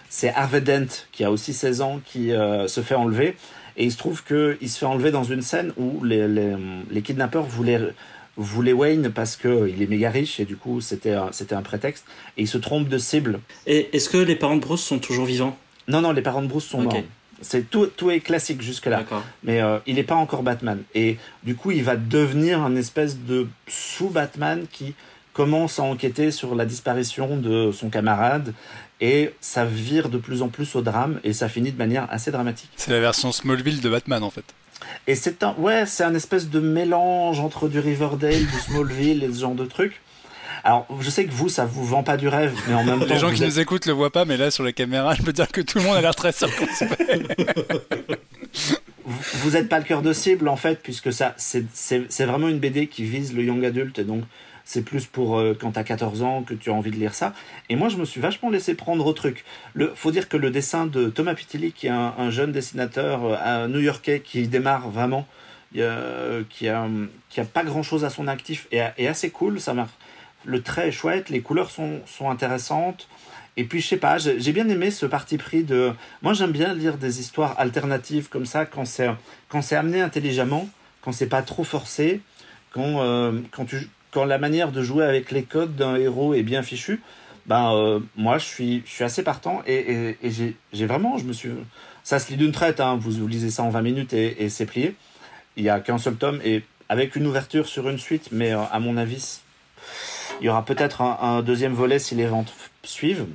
c'est Harvey Dent, qui a aussi 16 ans, qui euh, se fait enlever. Et il se trouve qu'il se fait enlever dans une scène où les, les, les kidnappeurs voulaient, voulaient Wayne parce qu'il est méga riche et du coup c'était un, c'était un prétexte. Et il se trompe de cible. Et est-ce que les parents de Bruce sont toujours vivants? Non, non, les parents de Bruce sont morts. C'est tout, tout est classique jusque-là. D'accord. mais euh, il n'est pas encore Batman. Et du coup, il va devenir un espèce de sous-Batman qui commence à enquêter sur la disparition de son camarade. Et ça vire de plus en plus au drame et ça finit de manière assez dramatique. C'est la version Smallville de Batman, en fait. Et c'est un, ouais, c'est un espèce de mélange entre du Riverdale, du Smallville et ce genre de trucs. Alors, je sais que vous, ça vous vend pas du rêve, mais en même temps. Les gens qui êtes... nous écoutent le voient pas, mais là, sur la caméra, je peux dire que tout le monde a l'air très circonspect. vous n'êtes pas le cœur de cible, en fait, puisque ça, c'est vraiment une BD qui vise le young adulte, et donc c'est plus pour euh, quand t'as 14 ans que tu as envie de lire ça. Et moi, je me suis vachement laissé prendre au truc. Le, faut dire que le dessin de Thomas Pitilli, qui est un, un jeune dessinateur euh, new-yorkais qui démarre vraiment, euh, qui, a, qui a pas grand-chose à son actif, et, est assez cool. Ça marche. Le trait est chouette, les couleurs sont, sont intéressantes. Et puis, je sais pas, j'ai bien aimé ce parti pris de. Moi, j'aime bien lire des histoires alternatives comme ça, quand c'est amené intelligemment, quand c'est pas trop forcé, quand, euh, quand tu quand la manière de jouer avec les codes d'un héros est bien fichue, ben euh, moi je suis, je suis assez partant et, et, j'ai vraiment, je me suis, ça se lit d'une traite, hein, vous, vous lisez ça en 20 minutes et, c'est plié. Il n'y a qu'un seul tome et avec une ouverture sur une suite, mais euh, à mon avis, il y aura peut-être un, deuxième volet si les ventes suivent.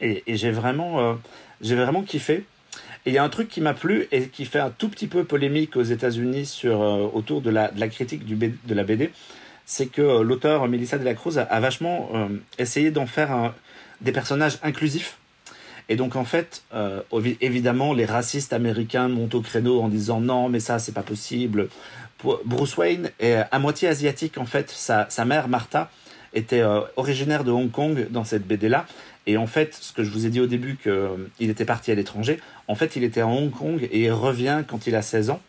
Et, j'ai vraiment, euh, vraiment kiffé. Et il y a un truc qui m'a plu et qui fait un tout petit peu polémique aux États-Unis sur autour de la, de la critique du de la BD c'est que euh, l'auteur Melissa de la Cruz a, vachement euh, essayé d'en faire des personnages inclusifs. Et donc en fait, euh, évidemment, les racistes américains montent au créneau en disant non, mais ça c'est pas possible. Bruce Wayne est à moitié asiatique en fait. Sa, sa mère Martha était originaire de Hong Kong dans cette BD là. Et en fait, ce que je vous ai dit au début qu'il était parti à l'étranger, en fait, il était à Hong Kong et il revient quand il a 16 ans.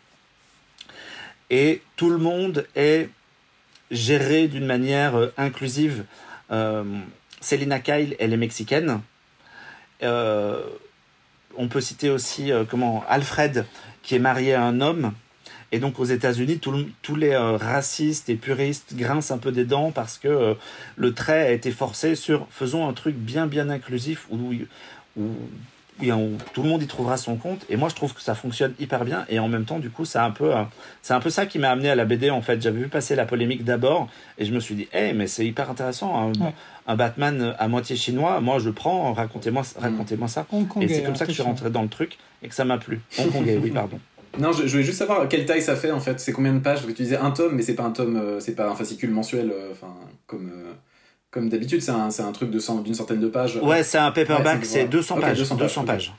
Et tout le monde est géré d'une manière euh, inclusive. Euh, Selina Kyle, elle est mexicaine. Euh, on peut citer aussi comment Alfred, qui est marié à un homme. Et donc aux États-Unis, tous les racistes et puristes grincent un peu des dents parce que le trait a été forcé sur faisons un truc bien bien inclusif où, tout le monde y trouvera son compte. Et moi, je trouve que ça fonctionne hyper bien. Et en même temps, du coup, c'est un peu, euh, c'est un peu ça qui m'a amené à la BD. En fait, j'avais vu passer la polémique d'abord, et je me suis dit, hé, hey, mais c'est hyper intéressant. Un, ouais. un, Batman à moitié chinois, moi, je prends. Racontez-moi, racontez-moi ça. et c'est comme ça que je suis rentré dans le truc et que ça m'a plu. Hongkongais, oui, pardon. Non, je, je, voulais juste savoir quelle taille ça fait en fait. C'est combien de pages? Parce que tu disais un tome, mais c'est pas un tome, euh, c'est pas un fascicule mensuel, enfin euh, comme. Euh comme d'habitude, c'est un, un, truc d'une centaine de pages. Ouais, c'est un paperback, ouais, c'est 200 okay, pages. 200 pages. 200 pages.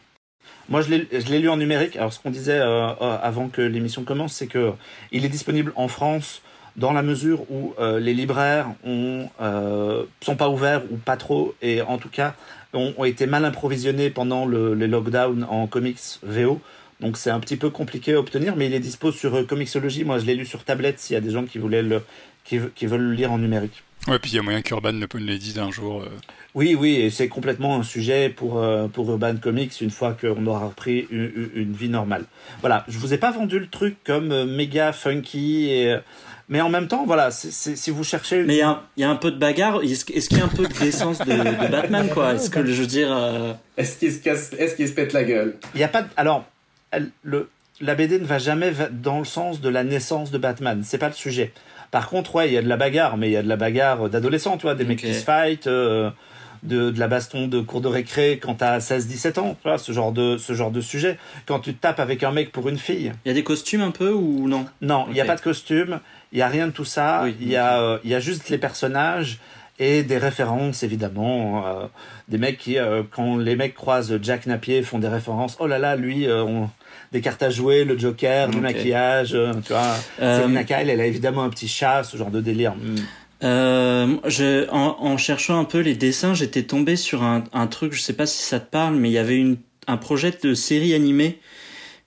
Moi, je l'ai lu en numérique. Alors, ce qu'on disait euh, avant que l'émission commence, c'est que il est disponible en France dans la mesure où euh, les libraires ont, euh, sont pas ouverts ou pas trop, et en tout cas ont, ont été mal improvisionnés pendant le, les lockdowns en comics VO. Donc c'est un petit peu compliqué à obtenir, mais il est dispo sur euh, Comixology. Moi, je l'ai lu sur tablette s'il y a des gens qui voulaient le, qui, qui veulent le lire en numérique. Ouais, puis il y a moyen qu'Urban ne peut l'édite un jour. Euh... Oui, oui, et c'est complètement un sujet pour, euh, pour Urban Comics une fois qu'on aura repris une, une, vie normale. Voilà, je vous ai pas vendu le truc comme euh, méga funky, et, mais en même temps, voilà, c est, c est, si vous cherchez. Mais il y, y, a un peu de bagarre, est-ce est qu'il y a un peu de décence de, de Batman, quoi? Est-ce que je veux dire. Euh... Est-ce qu'il se, casse... est qu se pète la gueule? Il n'y a pas de. Alors, elle, le, la BD ne va jamais dans le sens de la naissance de Batman, c'est pas le sujet. Par contre, ouais, il y a de la bagarre, mais il y a de la bagarre d'adolescents, tu vois, des okay. mecs qui se fight, euh, de, de, la baston de cours de récré quand t'as 16-17 ans, tu vois, ce genre de ce genre de sujet. Quand tu te tapes avec un mec pour une fille. Il y a des costumes un peu ou non? Non, il okay. n'y a pas de costume, il y a rien de tout ça. Il oui, y a euh, y a juste les personnages et des références évidemment, euh, des mecs qui euh, quand les mecs croisent Jack Napier font des références. Oh là là, lui, on des cartes à jouer, le Joker, okay. du maquillage, tu vois. Euh... Selina Kyle, elle a évidemment un petit chat, ce genre de délire. Mm. Euh, je, en, en, cherchant un peu les dessins, j'étais tombé sur un, un, truc, je sais pas si ça te parle, mais il y avait une, un projet de série animée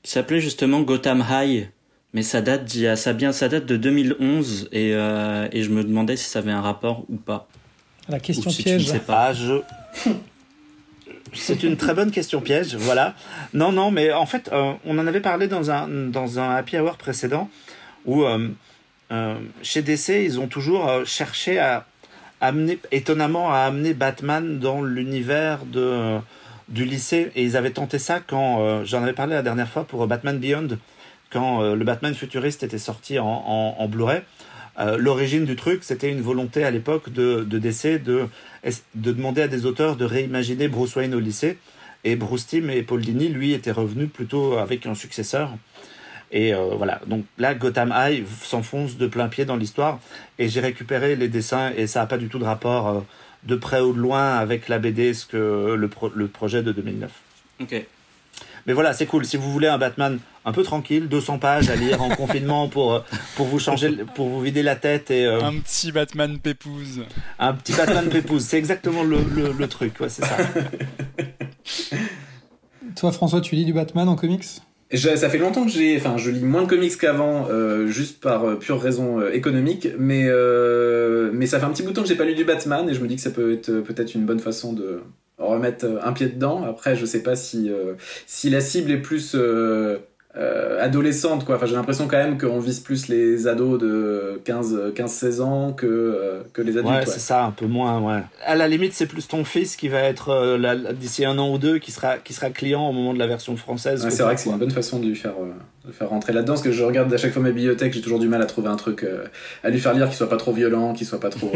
qui s'appelait justement Gotham High. Mais ça date, ça, bien, ça date de 2011 et, euh, et je me demandais si ça avait un rapport ou pas. La question si piège. Tu ne sais pas. Ah, je... C'est une très bonne question piège, voilà. Non, non, mais en fait, euh, on en avait parlé dans un, dans un happy hour précédent où euh, euh, chez DC, ils ont toujours cherché à amener, étonnamment, à amener Batman dans l'univers de, du lycée. Et ils avaient tenté ça quand, j'en avais parlé la dernière fois pour Batman Beyond, quand le Batman futuriste était sorti en, en, en Blu-ray. Euh, L'origine du truc, c'était une volonté à l'époque de, de DC de, de demander à des auteurs de réimaginer Bruce Wayne au lycée. Et Bruce Timm et Paul Dini, lui, étaient revenus plutôt avec un successeur. Et euh, voilà, donc là, Gotham High s'enfonce de plein pied dans l'histoire. Et j'ai récupéré les dessins et ça n'a pas du tout de rapport euh, de près ou de loin avec la BD, que le, le projet de 2009. Ok. Mais voilà, c'est cool. Si vous voulez un Batman un peu tranquille, 200 pages à lire en confinement pour, euh, pour vous changer, pour vous vider la tête et. Un petit Batman pépouze. Un petit Batman pépouze, c'est exactement le, le, le truc, ouais, c'est ça. Toi, François, tu lis du Batman en comics? Ça fait longtemps que j'ai, enfin, je lis moins de comics qu'avant, euh, juste par euh, pure raison euh, économique, mais mais ça fait un petit bout de temps que j'ai pas lu du Batman et je me dis que ça peut être peut-être une bonne façon de remettre un pied dedans. Après, je sais pas si si la cible est plus euh, adolescente quoi. Enfin j'ai l'impression quand même qu'on vise plus les ados de 15 15 16 ans que euh, que les adultes ouais, c'est ça un peu moins ouais. À la limite c'est plus ton fils qui va être euh, d'ici un an ou deux qui sera qui sera client au moment de la version française c'est vrai que c'est une bonne façon de lui faire de faire rentrer là-dedans parce que je regarde à chaque fois ma bibliothèque j'ai toujours du mal à trouver un truc à lui faire lire qui soit pas trop violent qui soit pas trop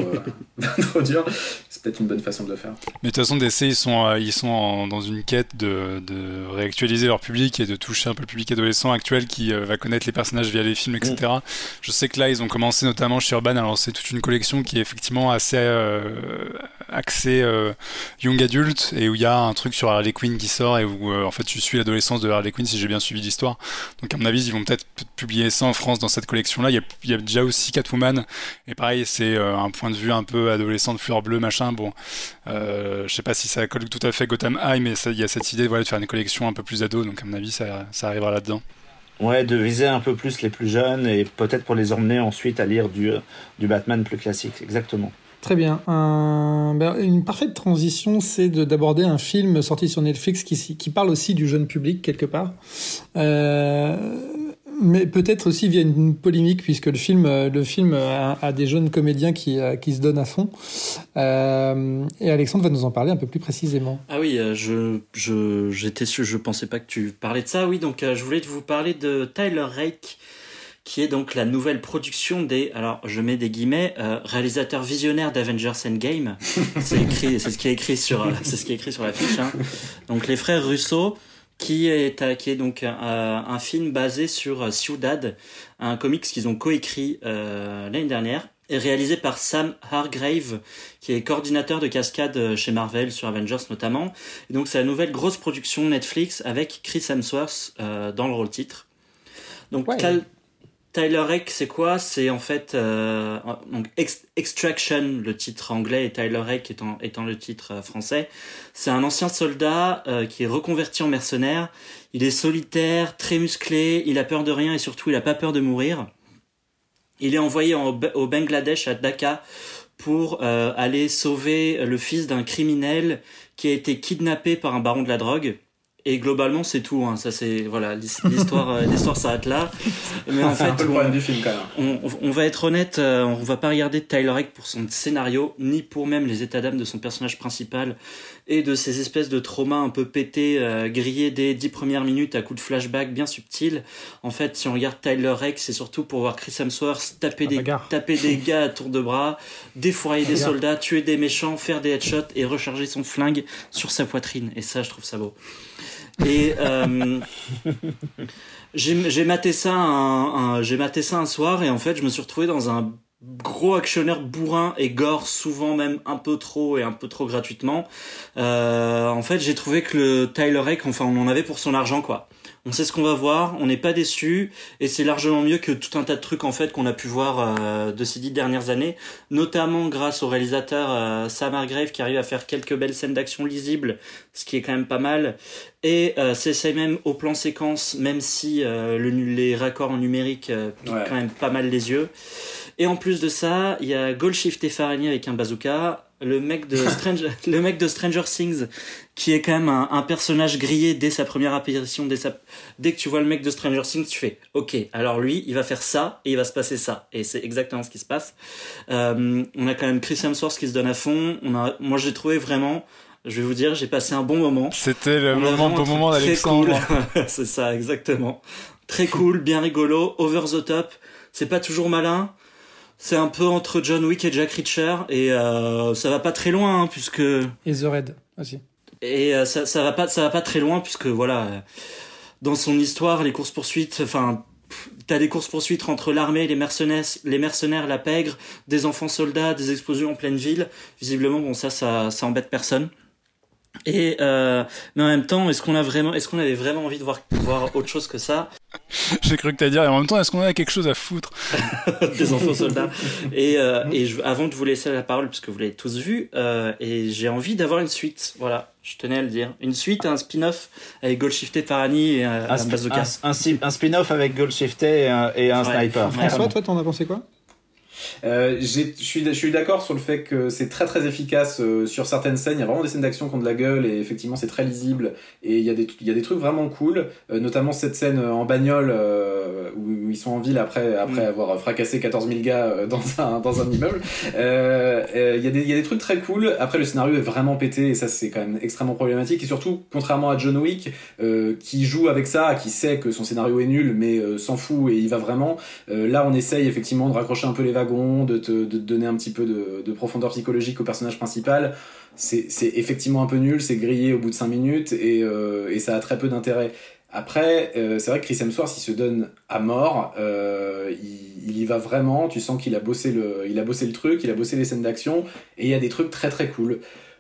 trop dur c'est peut-être une bonne façon de le faire mais de toute façon DC ils sont ils sont dans une quête de, de réactualiser leur public et de toucher un peu le public adolescent actuel qui euh, va connaître les personnages via les films, etc. Mm. Je sais que là, ils ont commencé notamment chez Urban à lancer toute une collection qui est effectivement assez euh, axée euh, young adult et où il y a un truc sur Harley Quinn qui sort et où en fait tu suis l'adolescence de Harley Quinn si j'ai bien suivi l'histoire. Donc à mon avis, ils vont peut-être publier ça en France dans cette collection-là. Il, il y, a déjà aussi Catwoman et pareil, c'est un point de vue un peu adolescent de fleur bleue, machin. Bon, je sais pas si ça colle tout à fait Gotham High, mais il y a cette idée voilà, de faire une collection un peu plus ado. Donc à mon avis, ça, ça arrivera là-dedans. Ouais, de viser un peu plus les plus jeunes et peut-être pour les emmener ensuite à lire du Batman plus classique, exactement. Très bien. Ben, une parfaite transition, c'est d'aborder un film sorti sur Netflix qui, parle aussi du jeune public quelque part. Euh, mais peut-être aussi via une polémique puisque le film, euh, le film a, des jeunes comédiens qui, euh, se donnent à fond. Et Alexandre va nous en parler un peu plus précisément. Ah oui, je je j'étais je pensais pas que tu parlais de ça. Oui, donc je voulais vous parler de Tyler Rake qui est donc la nouvelle production des, alors je mets des guillemets, réalisateur visionnaire d'Avengers Endgame. c'est écrit, c'est ce qui est écrit sur, c'est ce qui est écrit sur la fiche. Hein. Donc les frères Russo, qui est, qui est donc un, un, film basé sur Ciudad, un comics qu'ils ont coécrit euh, l'année dernière, et réalisé par Sam Hargrave, qui est coordinateur de cascade chez Marvel sur Avengers notamment. Et donc c'est la nouvelle grosse production Netflix avec Chris Hemsworth euh, dans le rôle titre. Donc Tyler Rake, c'est quoi? C'est en fait euh, donc Extraction, le titre anglais, et Tyler étant, étant le titre euh, français. C'est un ancien soldat euh, qui est reconverti en mercenaire. Il est solitaire, très musclé, il a peur de rien et surtout il a pas peur de mourir. Il est envoyé au Bangladesh à Dhaka pour aller sauver le fils d'un criminel qui a été kidnappé par un baron de la drogue. Et globalement, c'est tout. Hein. Ça, c'est voilà, l'histoire, euh, l'histoire s'arrête là. Mais en fait, un peu le problème du film quand même. On, on, va être honnête, euh, on va pas regarder Tyler Rake pour son scénario, ni pour même les états d'âme de son personnage principal et de ces espèces de traumas un peu pétés, euh, grillés dès dix premières minutes à coups de flashback bien subtils. En fait, si on regarde Tyler Rake, c'est surtout pour voir Chris Hemsworth taper des, taper des gars à tour de bras, défourailler des soldats, tuer des méchants, faire des headshots et recharger son flingue sur sa poitrine. Et ça, je trouve ça beau. Et euh, j'ai maté ça un, j'ai maté ça un soir et en fait je me suis retrouvé dans un gros actionnaire bourrin et gore souvent même un peu trop et un peu trop gratuitement. Euh, en fait j'ai trouvé que le Tyler Rake enfin on en avait pour son argent quoi on sait ce qu'on va voir, on n'est pas déçu, et c'est largement mieux que tout un tas de trucs en fait qu'on a pu voir euh, de ces dix dernières années, notamment grâce au réalisateur euh, Sam Hargrave qui arrive à faire quelques belles scènes d'action lisibles, ce qui est quand même pas mal, et euh, c'est même au plan séquence, même si le, les raccords en numérique piquent quand même pas mal les yeux. Et en plus de ça, il y a Goldshift et Farani avec un bazooka, le mec de Stranger, le mec de Stranger Things, qui est quand même un, personnage grillé dès sa première apparition, dès, sa, dès que tu vois le mec de Stranger Things, tu fais, ok, alors lui, il va faire ça et il va se passer ça, et c'est exactement ce qui se passe. Euh, on a quand même Chris Hemsworth qui se donne à fond. On a, moi, j'ai trouvé vraiment, je vais vous dire, j'ai passé un bon moment. C'était le moment, bon moment d'Alexandre. Cool. c'est ça, exactement. Très cool, bien rigolo, over the top. C'est pas toujours malin, c'est un peu entre John Wick et Jack Reacher et euh, ça va pas très loin hein, puisque et The Red aussi. Et euh, ça ça va pas ça va pas très loin puisque voilà dans son histoire les courses poursuites enfin t'as des courses poursuites entre l'armée, les mercenaires, les mercenaires, la pègre, des enfants soldats, des explosions en pleine ville. Visiblement, bon, ça, ça, ça embête personne. Et euh, mais en même temps, est-ce qu'on a vraiment, est-ce qu'on avait vraiment envie de voir voir autre chose que ça? J'ai cru que t'allais dire. Et en même temps, est-ce qu'on a quelque chose à foutre? Des enfants soldats. Et euh, et je, avant de vous laisser la parole, puisque vous l'avez tous vu, euh, et j'ai envie d'avoir une suite. Voilà, je tenais à le dire. Une suite, un spin-off avec Goldshifter, Parani et un, Un, un un, un spin-off avec Goldshifter et un, et un Ouais. sniper. François, toi, t'en as pensé quoi? Euh, je suis, je suis d'accord sur le fait que c'est très très efficace euh, sur certaines scènes. Il y a vraiment des scènes d'action qui ont de la gueule et effectivement c'est très lisible. Et il y a des, il y a des trucs vraiment cool, euh, notamment cette scène en bagnole où, où ils sont en ville après, après Mm. avoir fracassé 14 000 gars dans un, dans un immeuble. Il y, a des- il y a des trucs très cool. Après le scénario est vraiment pété et ça c'est quand même extrêmement problématique. Et surtout, contrairement à John Wick, qui joue avec ça, qui sait que son scénario est nul mais s'en fout et il va vraiment. Là, on essaye effectivement de raccrocher un peu les de te, donner un petit peu de, de profondeur psychologique au personnage principal. C'est effectivement un peu nul, c'est grillé au bout de 5 minutes et, euh, et ça a très peu d'intérêt. Après, euh, c'est vrai que Chris Hemsworth, il se donne à mort, euh, il, il y va vraiment, tu sens qu'il a, bossé le- il a bossé le truc, il a bossé les scènes d'action, et il y a des trucs très très cool.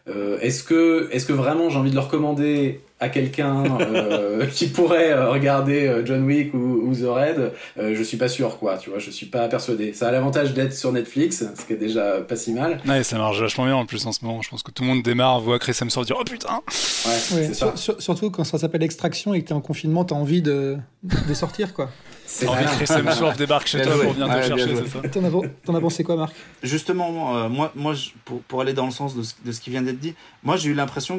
Euh, est-ce que, est-ce que vraiment j'ai envie de le recommander à quelqu'un euh, qui pourrait euh, regarder euh, John Wick ou, ou The Raid euh, Je suis pas sûr, quoi. Tu vois, je suis pas persuadé. Ça a l'avantage d'être sur Netflix, ce qui est déjà pas si mal. Ouais, ça marche vachement bien en plus en ce moment. Je pense que tout le monde démarre, voit Chris Hemsworth dire oh putain. Ouais, Ouais, c'est ça. sur- sur- surtout quand ça s'appelle extraction et que t'es en confinement, t'as envie de, de sortir, quoi. C'est Envie que. Chris Hemsworth débarque chez toi pour venir te chercher, c'est ça T'en as, pensé quoi, Marc? Justement, euh, moi, moi je- pour, pour aller dans le sens de ce, de ce qui vient d'être dit, moi j'ai eu l'impression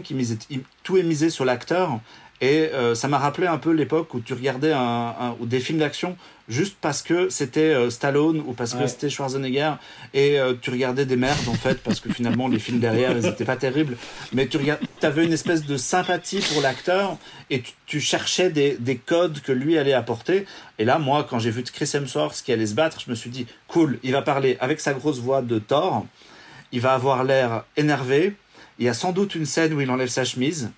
il- tout est misé sur l'acteur. Et euh, ça m'a rappelé un peu l'époque où tu regardais un, un- ou des films d'action juste parce que c'était euh, Stallone ou parce que c'était Schwarzenegger. Et euh, tu regardais des merdes en fait parce que finalement les films derrière ils étaient pas terribles. Mais tu regardes avais une espèce de sympathie pour l'acteur et tu, tu cherchais des, des codes que lui allait apporter. Et là moi quand j'ai vu Chris Hemsworth qui allait se battre je me suis dit cool il va parler avec sa grosse voix de Thor. Il va avoir l'air énervé. Il y a sans doute une scène où il enlève sa chemise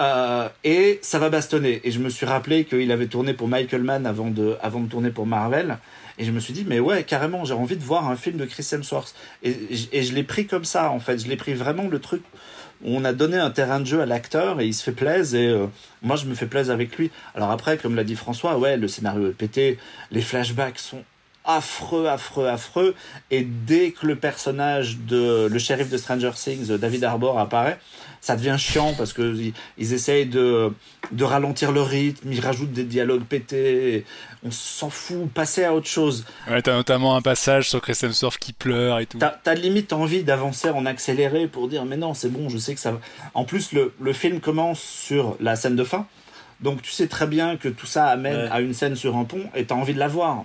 euh, et ça va bastonner. Et je me suis rappelé qu'il avait tourné pour Michael Mann avant de, avant de tourner pour Marvel. Et je me suis dit, mais ouais, carrément, j'ai envie de voir un film de Chris Hemsworth. Et, et je l'ai pris comme ça, en fait. Je l'ai pris vraiment le truc où on a donné un terrain de jeu à l'acteur et il se fait plaisir. Et euh, moi, je me fais plaisir avec lui. Alors après, comme l'a dit François, ouais, le scénario est pété. Les flashbacks sont affreux, affreux, affreux. Et dès que le personnage de le shérif de Stranger Things, David Harbour, apparaît, ça devient chiant parce que ils, ils essayent de, de ralentir le rythme, ils rajoutent des dialogues pétés, on s'en fout, passer à autre chose. Ouais, t'as notamment un passage sur Chris Hemsworth qui pleure et tout. T'as t'as limite envie d'avancer en accéléré pour dire mais non c'est bon, je sais que ça va. En plus le, le film commence sur la scène de fin, donc tu sais très bien que tout ça amène Ouais. à une scène sur un pont et t'as envie de la voir.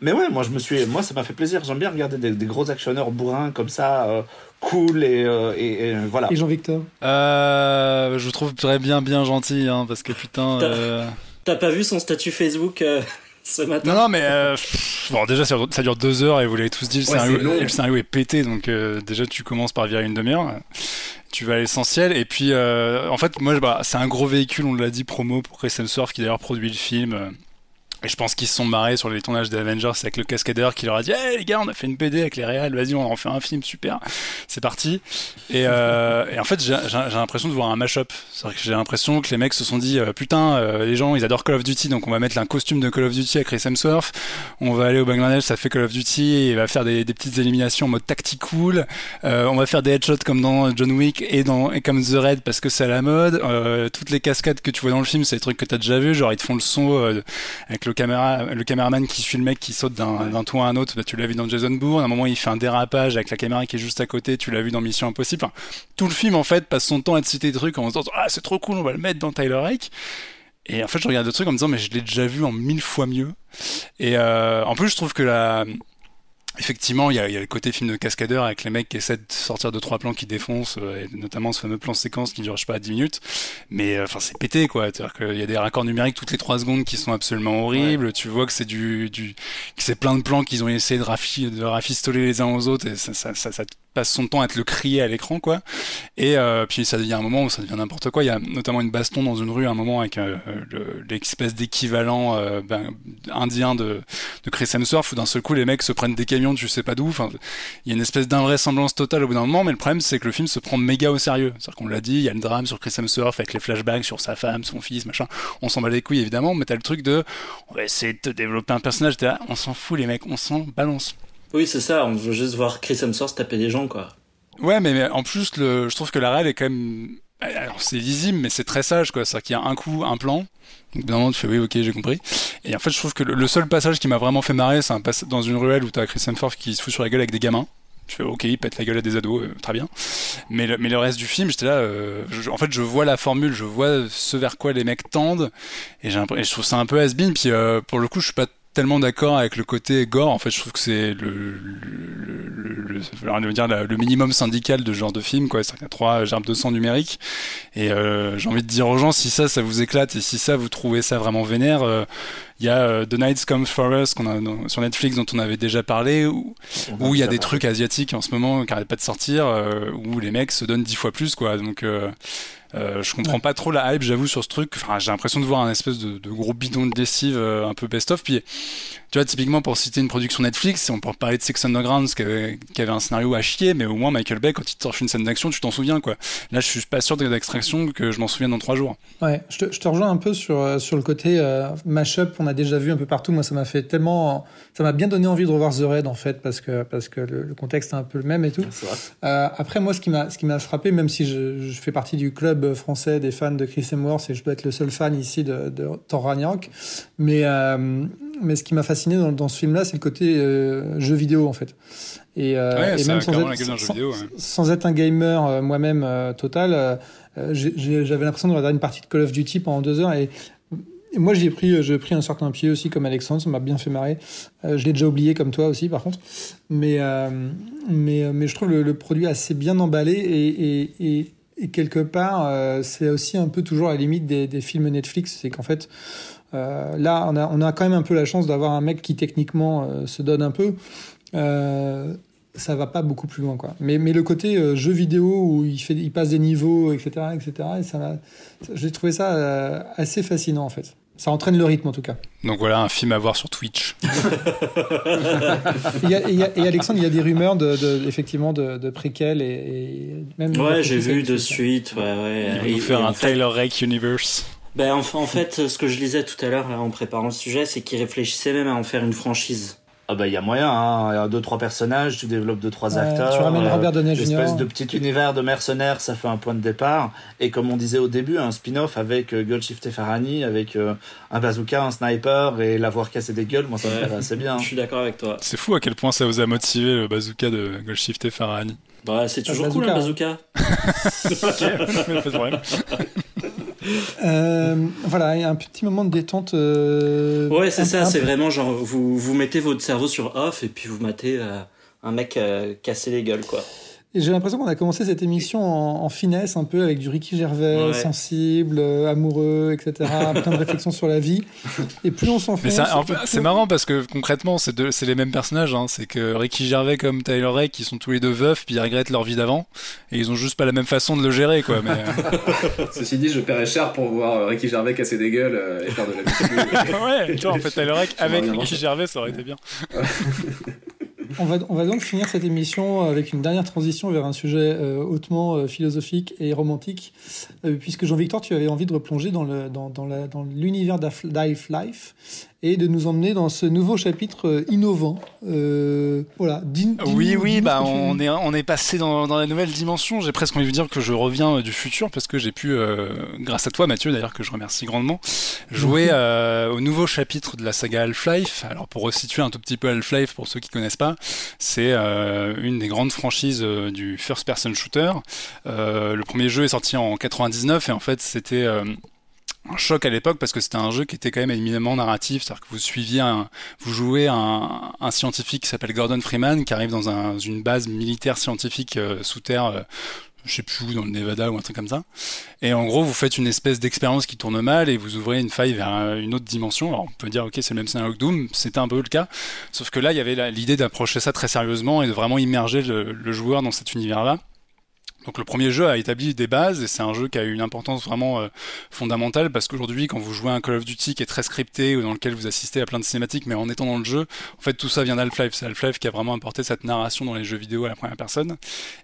Mais ouais, moi je me suis, moi ça m'a fait plaisir. J'aime bien regarder des, des gros actionneurs bourrins comme ça, euh, cool et, euh, et, et voilà. Et Jean-Victor Euh, je trouve très bien, bien gentil, hein, parce que putain. T'as- euh, pas vu son statut Facebook euh, ce matin Non, non, mais euh, pff, bon, déjà ça, ça dure deux heures et vous l'avez tous dit, le, Ouais, scénario, le est pété, donc euh, déjà tu commences par virer une demi-heure. Tu vas à l'essentiel et puis euh, en fait moi bah, c'est un gros véhicule on l'a dit promo pour Chris Hemsworth qui d'ailleurs produit le film euh, et je pense qu'ils se sont marrés sur les tournages des Avengers avec le cascadeur qui leur a dit hey les gars on a fait une PD avec les réals vas-y on en fait un film super. C'est parti. Et, euh, en fait j'ai l'impression de voir un mash-up. C'est-à-dire que j'ai l'impression que les mecs se sont dit euh, putain euh, les gens ils adorent Call of Duty donc on va mettre un costume de Call of Duty à Chris Hemsworth. On va aller au Bangladesh ça fait Call of Duty et il va faire des, petites éliminations en mode tactical euh, on va faire des headshots comme dans John Wick et dans et comme The Raid parce que c'est à la mode. Toutes les cascades que tu vois dans le film c'est des trucs que t'as déjà vu genre ils te font le son avec le caméra le caméraman qui suit le mec qui saute d'un d'un toit à un autre. Bah, tu l'as vu dans Jason Bourne. À un moment il fait un dérapage avec la caméra qui est juste à côté. Tu l'as vu dans Mission Impossible. Enfin, tout le film en fait passe son temps à te citer des trucs en se disant ah c'est trop cool on va le mettre dans Tyler Rake et en fait je regarde le truc en me disant mais je l'ai déjà vu en mille fois mieux. Et euh, en plus je trouve que la Effectivement, il y, a, il y a le côté film de cascadeur avec les mecs qui essaient de sortir de trois plans qui défoncent, euh, et notamment ce fameux plan séquence qui dure, je sais pas, 10 minutes. Mais euh, enfin, c'est pété, quoi. C'est-à-dire qu'il y a des raccords numériques toutes les trois secondes qui sont absolument horribles. Tu vois que c'est du, du, que c'est plein de plans qu'ils ont essayé de, rafi, de rafistoler les uns aux autres, et ça, ça, ça, ça son temps à te le crier à l'écran, quoi. Et euh, puis ça devient un moment où ça devient n'importe quoi. Il y a notamment une baston dans une rue un moment avec euh, l'espèce d'équivalent euh, ben, indien de, de Chris Hemsworth où d'un seul coup les mecs se prennent des camions tu sais pas d'où. Enfin, il y a une espèce d'invraisemblance totale au bout d'un moment, mais le problème c'est que le film se prend méga au sérieux. C'est-à-dire qu'on l'a dit, il y a le drame sur Chris Hemsworth avec les flashbacks sur sa femme, son fils, machin. On s'en bat les couilles évidemment, mais t'as le truc de on va essayer de te développer un personnage. Là, on s'en fout les mecs, on s'en balance. Oui, c'est ça, on veut juste voir Chris Hemsworth taper des gens, quoi. Ouais, mais, en plus, le, je trouve que la réelle est quand même. Alors, c'est lisible, mais c'est très sage, quoi. C'est-à-dire qu'il y a un coup, un plan. Donc, d'un tu fais oui, ok, j'ai compris. Et en fait, je trouve que le, seul passage qui m'a vraiment fait marrer, c'est dans une ruelle où t'as Chris Hemsworth qui se fout sur la gueule avec des gamins. Je fais ok, il pète la gueule à des ados, euh, très bien. Mais le, mais le reste du film, j'étais là. Euh, en fait, je vois la formule, je vois ce vers quoi les mecs tendent, et, et je trouve ça un peu has-been. Puis euh, pour le coup, je suis pas tellement d'accord avec le côté gore. En fait, je trouve que c'est le, le, minimum syndical de ce genre de film, quoi. C'est-à-dire trois gerbes de sang numériques. Et euh, j'ai envie de dire aux gens, si ça, ça vous éclate et si ça, vous trouvez ça vraiment vénère, euh, il y a euh, The Nights Come For Us qu'on a sur Netflix dont on avait déjà parlé, où, où il y a des trucs asiatiques en ce moment qui n'arrêtent pas de sortir, où les mecs se donnent dix fois plus, quoi. Donc euh, je comprends pas trop la hype, j'avoue, sur ce truc. Enfin, j'ai l'impression de voir un espèce de, de gros bidon de lessive euh, un peu best-of. Puis, tu vois, typiquement, pour citer une production Netflix, on peut parler de Sex Underground, qui avait, qui avait un scénario à chier, mais au moins, Michael Bay, quand il te sort une scène d'action, tu t'en souviens, quoi. Là, je suis pas sûr d'extraction que je m'en souviens dans trois jours. Ouais, je te, je te rejoins un peu sur, euh, sur le côté euh, mashup, on a déjà vu un peu partout. Moi, ça m'a fait tellement. Ça m'a bien donné envie de revoir The Raid, en fait, parce que, parce que le, contexte est un peu le même et tout. Euh, après, moi, ce qui m'a, ce qui m'a frappé, même si je, je fais partie du club français des fans de Chris Hemsworth et je dois être le seul fan ici de, de Thor Ragnarok. Mais, euh, mais ce qui m'a fasciné dans, dans ce film-là, c'est le côté euh, jeu vidéo en fait. Et, euh, et même sans être, sans, vidéo, ouais. sans être, un gamer moi-même total, j'avais l'impression de regarder une partie de Call of Duty pendant deux heures et moi, j'ai pris, j'ai pris un certain pied aussi, comme Alexandre, ça m'a bien fait marrer. Euh, je l'ai déjà oublié, comme toi aussi, par contre. Mais, euh, mais, je trouve le, produit assez bien emballé et, quelque part, euh, c'est aussi un peu toujours à la limite des, films Netflix. C'est qu'en fait, euh, là, on a, quand même un peu la chance d'avoir un mec qui techniquement euh, se donne un peu. Euh, ça va pas beaucoup plus loin, quoi. Mais, le côté euh, jeu vidéo où il, passe des niveaux, etc., etc., j'ai trouvé ça euh, assez fascinant, en fait. Ça entraîne le rythme en tout cas. Donc voilà, un film à voir sur Twitch. et, y a, et, y a, et, Alexandre, il y a des rumeurs de, de effectivement de, de préquels et, et même. Ouais, j'ai vu de suite. Ouais, ouais. Ils vont nous faire un fait... Tyler Rake universe. Ben en, en fait, ce que je lisais tout à l'heure en préparant le sujet, c'est qu'ils réfléchissaient même à en faire une franchise. Ah bah il y a moyen, hein. il y a deux trois personnages, tu développes deux trois ouais, acteurs. Tu ramènes Robert Downey Jr. Espèce de petit univers de mercenaires, ça fait un point de départ. Et comme on disait au début, un spin-off avec euh, Goldshift Farani, avec euh, un bazooka, un sniper et l'avoir cassé des gueules, moi ça me plaît assez bien. Je suis d'accord avec toi. C'est fou à quel point ça vous a motivé le bazooka de Goldshift Farani. Bah c'est toujours cool un bazooka. ok, euh, voilà, il y a un petit moment de détente. Euh, ouais, c'est ça, c'est vraiment genre vous, vous mettez votre cerveau sur off et puis vous matez euh, un mec casser les gueules, quoi. Et j'ai l'impression qu'on a commencé cette émission en, en, finesse, un peu avec du Ricky Gervais, ouais. sensible, euh, amoureux, etc. plein de réflexions sur la vie. Et plus on s'enfonce. C'est marrant parce que concrètement, c'est les mêmes personnages. Hein. C'est que Ricky Gervais comme Tyler Rake, qui sont tous les deux veufs, puis ils regrettent leur vie d'avant. Et ils ont juste pas la même façon de le gérer, quoi. Mais... euh... Ceci dit, je paierais cher pour voir Ricky Gervais casser des gueules euh, et faire de la musique. ouais, tu vois, en fait, Tyler Rake avec Ricky Gervais, ça aurait été bien. On va, on va donc finir cette émission avec une dernière transition vers un sujet euh, hautement euh, philosophique et romantique, euh, puisque Jean-Victor, tu avais envie de replonger dans l'univers dans, dans, Life et de nous emmener dans ce nouveau chapitre euh, innovant. Euh, voilà. Oui, oui, bah on tu... est on est passé dans, dans la nouvelle dimension. J'ai presque envie de dire que je reviens du futur parce que j'ai pu, euh, grâce à toi, Mathieu, d'ailleurs que je remercie grandement, jouer euh, au nouveau chapitre de la saga Half-Life. Alors pour resituer un tout petit peu Half-Life pour ceux qui connaissent pas, c'est euh, une des grandes franchises du first-person shooter. le premier jeu est sorti en 99 et en fait c'était un choc à l'époque parce que c'était un jeu qui était quand même éminemment narratif, c'est-à-dire que vous suiviez un, vous jouez un, un scientifique qui s'appelle Gordon Freeman qui arrive dans un, une base militaire scientifique euh, sous terre, euh, je sais plus où, dans le Nevada ou un truc comme ça. Et en gros, vous faites une espèce d'expérience qui tourne mal et vous ouvrez une faille vers une autre dimension. Alors on peut dire ok, c'est le même scénario que Doom, c'était un peu le cas, sauf que là, il y avait l'idée d'approcher ça très sérieusement et de vraiment immerger le, le joueur dans cet univers-là. Donc le premier jeu a établi des bases et c'est un jeu qui a eu une importance vraiment euh, fondamentale parce qu'aujourd'hui quand vous jouez à un Call of Duty qui est très scripté ou dans lequel vous assistez à plein de cinématiques mais en étant dans le jeu, en fait tout ça vient d'Half-Life. C'est Half-Life qui a vraiment apporté cette narration dans les jeux vidéo à la première personne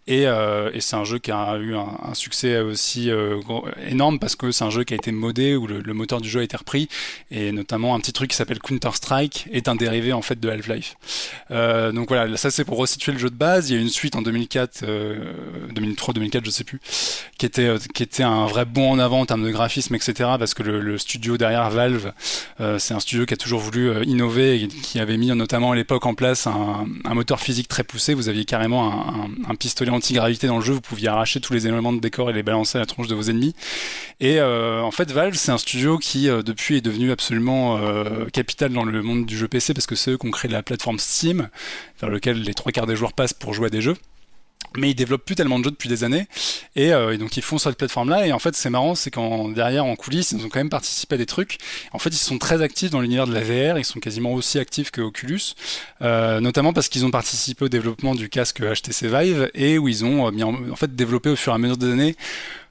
et, euh, et c'est un jeu qui a eu un, succès aussi euh, énorme parce que c'est un jeu qui a été modé où le, le, moteur du jeu a été repris et notamment un petit truc qui s'appelle Counter-Strike est un dérivé en fait de Half-Life. Euh, donc voilà, ça c'est pour resituer le jeu de base. Il y a une suite en 2004, 2003 2004, je sais plus, qui était euh, qui était un vrai bond en avant en termes de graphisme, etc. Parce que le, studio derrière Valve, euh, c'est un studio qui a toujours voulu euh, innover et qui avait mis notamment à l'époque en place un, moteur physique très poussé. Vous aviez carrément un, pistolet anti-gravité dans le jeu. Vous pouviez arracher tous les éléments de décor et les balancer à la tronche de vos ennemis. Et en fait, Valve, c'est un studio qui depuis est devenu absolument capital dans le monde du jeu PC parce que c'est eux qui ont créé la plateforme Steam, vers lequel les trois quarts des joueurs passent pour jouer à des jeux mais ils développent plus tellement de jeux depuis des années et, euh, donc ils font sur cette plateforme là et en fait c'est marrant c'est qu'en derrière en coulisses ils ont quand même participé à des trucs en fait ils sont très actifs dans l'univers de la VR ils sont quasiment aussi actifs que Oculus euh, notamment parce qu'ils ont participé au développement du casque HTC Vive et où ils ont bien en fait développé au fur et à mesure des années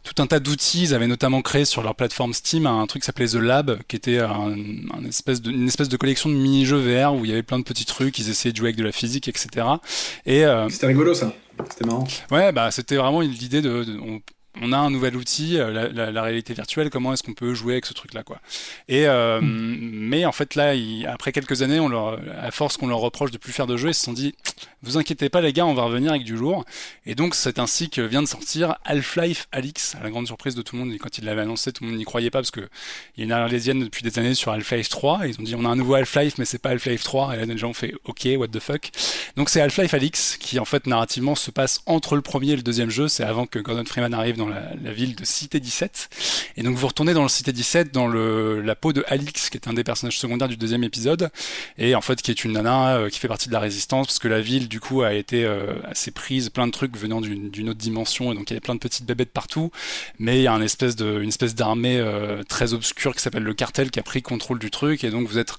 tout un tas d'outils. Ils avaient notamment créé sur leur plateforme Steam un truc qui s'appelait The Lab, qui était une espèce de collection de mini-jeux VR où il y avait plein de petits trucs. Ils essayaient de jouer avec de la physique, etc. Et euh, c'était rigolo ça. C'était marrant. Ouais, bah c'était vraiment l'idée de, de on, on a un nouvel outil, la, la, la réalité virtuelle, comment est-ce qu'on peut jouer avec ce truc-là, quoi. Et euh, mm. mais en fait là, il, après quelques années, on leur, à force qu'on leur reproche de plus faire de jeux, ils se sont dit, vous inquiétez pas les gars, on va revenir avec du lourd. Et donc c'est ainsi que vient de sortir Half-Life Alix, à la grande surprise de tout le monde. Quand ils l'avaient annoncé, tout le monde n'y croyait pas parce que il y a une arlésienne depuis des années sur Half-Life 3. Et ils ont dit, on a un nouveau Half-Life, mais c'est pas Half-Life 3. Et là, les gens ont fait, ok, what the fuck. Donc c'est Half-Life Alix qui en fait narrativement se passe entre le premier et le deuxième jeu. C'est avant que Gordon Freeman arrive dans la, ville de Cité 17. Et donc vous retournez dans le Cité 17 dans la peau de Alix, qui est un des personnages secondaires du deuxième épisode, et en fait qui est une nana euh, qui fait partie de la résistance, parce que la ville du coup a été euh, assez prise, plein de trucs venant d'une autre dimension, et donc il y avait plein de petites bébêtes partout, mais il y a une espèce d'armée euh, très obscure qui s'appelle le cartel qui a pris contrôle du truc, et donc vous êtes